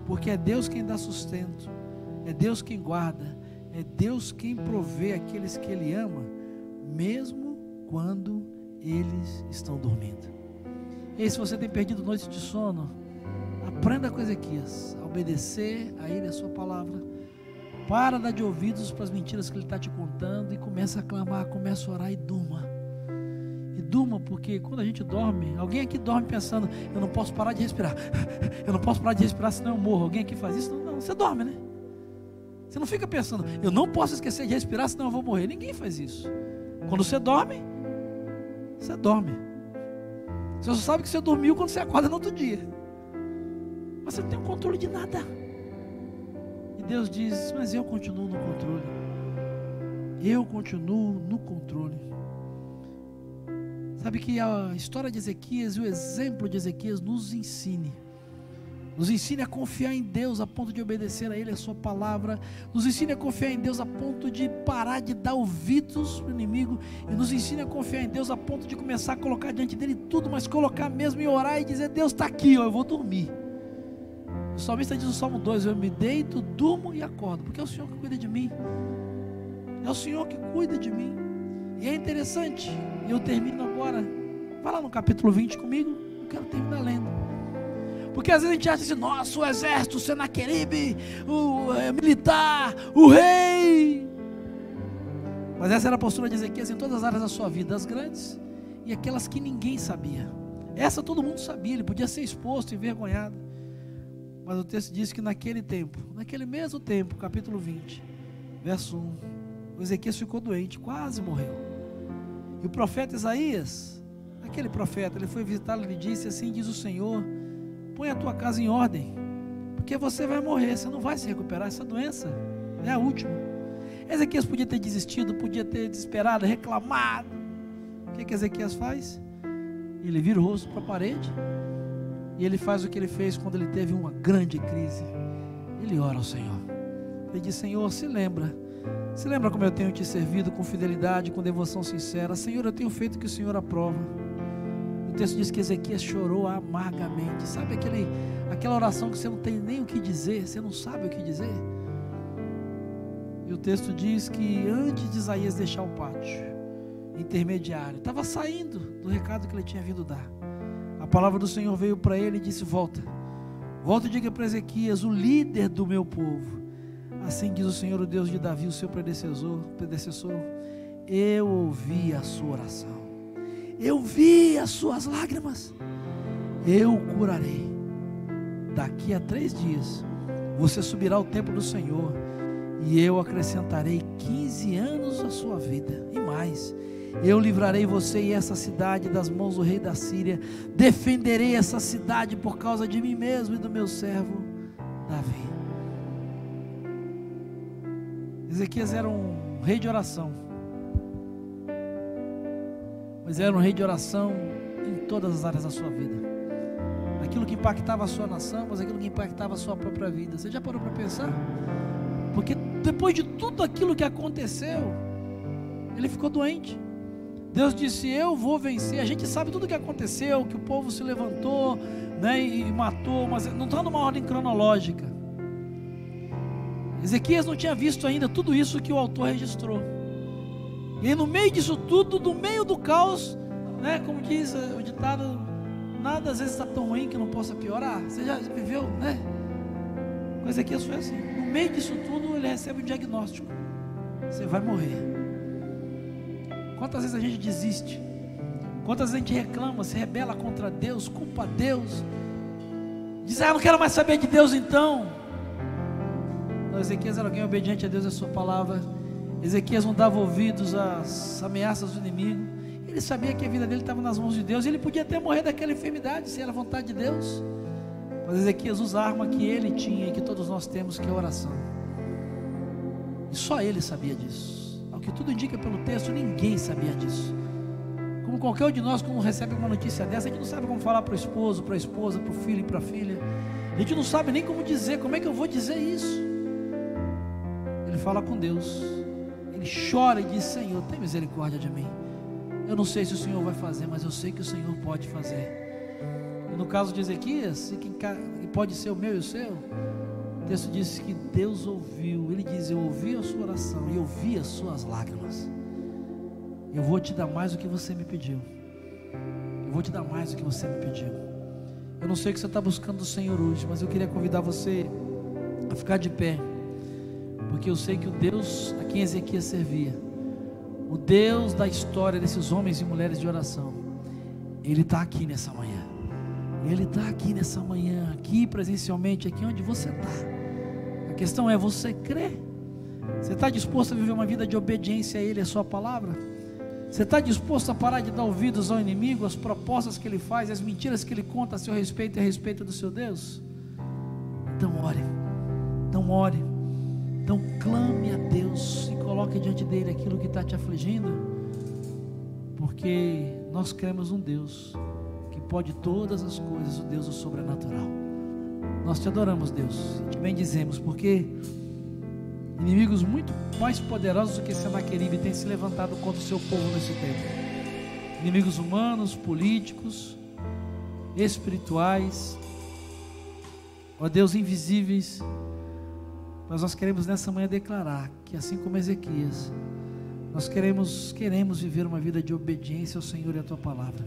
porque é Deus quem dá sustento, é Deus quem guarda, é Deus quem provê aqueles que Ele ama, mesmo quando eles estão dormindo. E se você tem perdido noites de sono, aprenda com Ezequias a obedecer a Ele, a Sua palavra. Para dar de ouvidos para as mentiras que Ele está te contando e começa a clamar, começa a orar e durma. E durma, porque quando a gente dorme, alguém aqui dorme pensando, eu não posso parar de respirar, eu não posso parar de respirar senão eu morro. Alguém aqui faz isso? Não, você dorme, né? Você não fica pensando, eu não posso esquecer de respirar senão eu vou morrer. Ninguém faz isso. Quando você dorme, você dorme. Você só sabe que você dormiu quando você acorda no outro dia. Você não tem o controle de nada. E Deus diz: Mas eu continuo no controle. Eu continuo no controle. Sabe que a história de Ezequias e o exemplo de Ezequias nos ensine Nos ensine a confiar em Deus a ponto de obedecer a Ele, a Sua palavra. Nos ensine a confiar em Deus a ponto de parar de dar ouvidos para o inimigo. E nos ensine a confiar em Deus a ponto de começar a colocar diante dele tudo, mas colocar mesmo e orar e dizer: Deus está aqui, ó, eu vou dormir. O salmista diz no Salmo 2: Eu me deito, durmo e acordo, porque é o Senhor que cuida de mim. É o Senhor que cuida de mim. E é interessante, eu termino agora. Vai lá no capítulo 20 comigo, eu quero terminar lendo. Porque às vezes a gente acha assim, nossa, o exército, o Senaqueribe, o é, militar, o rei. Mas essa era a postura de Ezequias em todas as áreas da sua vida, as grandes e aquelas que ninguém sabia. Essa todo mundo sabia, ele podia ser exposto, envergonhado. Mas o texto diz que naquele tempo, naquele mesmo tempo, capítulo 20, verso 1, o Ezequias ficou doente, quase morreu. E o profeta Isaías, aquele profeta, ele foi visitá-lo e disse assim: diz o Senhor põe a tua casa em ordem, porque você vai morrer, você não vai se recuperar. Essa doença é a última. Ezequias podia ter desistido, podia ter desesperado, reclamado. O que, que Ezequias faz? Ele vira o rosto para a parede e ele faz o que ele fez quando ele teve uma grande crise. Ele ora ao Senhor. Ele diz: Senhor, se lembra. Se lembra como eu tenho te servido com fidelidade, com devoção sincera. Senhor, eu tenho feito o que o Senhor aprova. O texto diz que Ezequias chorou amargamente. Sabe aquele, aquela oração que você não tem nem o que dizer, você não sabe o que dizer? E o texto diz que antes de Isaías deixar o pátio intermediário, estava saindo do recado que ele tinha vindo dar. A palavra do Senhor veio para ele e disse: Volta, volta e diga para Ezequias, o líder do meu povo. Assim diz o Senhor, o Deus de Davi, o seu predecessor, predecessor. Eu ouvi a sua oração eu vi as suas lágrimas, eu curarei. Daqui a três dias, você subirá ao templo do Senhor, e eu acrescentarei 15 anos à sua vida, e mais. Eu livrarei você e essa cidade das mãos do rei da Síria. Defenderei essa cidade por causa de mim mesmo e do meu servo Davi. Ezequias era um rei de oração mas era um rei de oração em todas as áreas da sua vida. Aquilo que impactava a sua nação, mas aquilo que impactava a sua própria vida. Você já parou para pensar? Porque depois de tudo aquilo que aconteceu, ele ficou doente. Deus disse: Eu vou vencer. A gente sabe tudo o que aconteceu, que o povo se levantou né, e matou, mas não está numa ordem cronológica. Ezequias não tinha visto ainda tudo isso que o autor registrou. E no meio disso tudo, no meio do caos, né, como diz o ditado, nada às vezes está tão ruim que não possa piorar. Você já viveu, né? Mas aqui foi assim. No meio disso tudo, ele recebe um diagnóstico. Você vai morrer. Quantas vezes a gente desiste? Quantas vezes a gente reclama, se rebela contra Deus, culpa Deus? Diz, ah, eu não quero mais saber de Deus então. Não, Ezequias era alguém obediente a Deus e a sua palavra Ezequias não dava ouvidos às ameaças do inimigo. Ele sabia que a vida dele estava nas mãos de Deus. Ele podia até morrer daquela enfermidade, se era vontade de Deus. Mas Ezequias usa a arma que ele tinha e que todos nós temos, que é a oração. E só ele sabia disso. Que tudo indica pelo texto, ninguém sabia disso. Como qualquer um de nós, quando recebe uma notícia dessa, a gente não sabe como falar para o esposo, para a esposa, para o filho e para a filha. A gente não sabe nem como dizer, como é que eu vou dizer isso. Ele fala com Deus ele chora e diz: Senhor, tem misericórdia de mim. Eu não sei se o Senhor vai fazer, mas eu sei que o Senhor pode fazer. E no caso de Ezequias, que pode ser o meu e o seu, texto diz que Deus ouviu. Ele diz: Eu ouvi a sua oração e eu vi as suas lágrimas. Eu vou te dar mais do que você me pediu. Eu vou te dar mais do que você me pediu. Eu não sei o que você está buscando do Senhor hoje, mas eu queria convidar você a ficar de pé. Porque eu sei que o Deus a quem Ezequias servia, o Deus da história desses homens e mulheres de oração, Ele está aqui nessa manhã. Ele está aqui nessa manhã, aqui presencialmente, aqui onde você está. A questão é: você crê? Você está disposto a viver uma vida de obediência a Ele, a Sua palavra? Você está disposto a parar de dar ouvidos ao inimigo, às propostas que ele faz, às mentiras que ele conta a seu respeito e a respeito do seu Deus? Então ore, então ore. Então clame a Deus e coloque diante dele aquilo que está te afligindo, porque nós cremos um Deus que pode todas as coisas, o Deus do sobrenatural. Nós te adoramos, Deus. Te bendizemos, porque inimigos muito mais poderosos do que Senaqueribe têm se levantado contra o seu povo nesse tempo. Inimigos humanos, políticos, espirituais, ó Deus, invisíveis. Mas nós queremos nessa manhã declarar que assim como Ezequias, nós queremos, queremos viver uma vida de obediência ao Senhor e à tua palavra.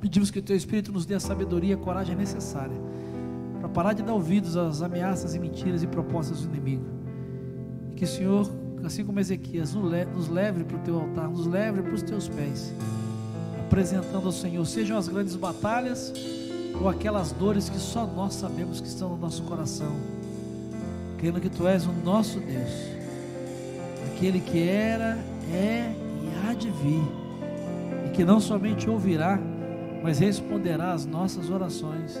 Pedimos que o teu Espírito nos dê a sabedoria e a coragem necessária para parar de dar ouvidos às ameaças e mentiras e propostas do inimigo. E que o Senhor, assim como Ezequias, nos leve para o teu altar, nos leve para os teus pés, apresentando ao Senhor, sejam as grandes batalhas ou aquelas dores que só nós sabemos que estão no nosso coração, crendo que Tu és o nosso Deus, aquele que era, é e há de vir, e que não somente ouvirá, mas responderá às nossas orações,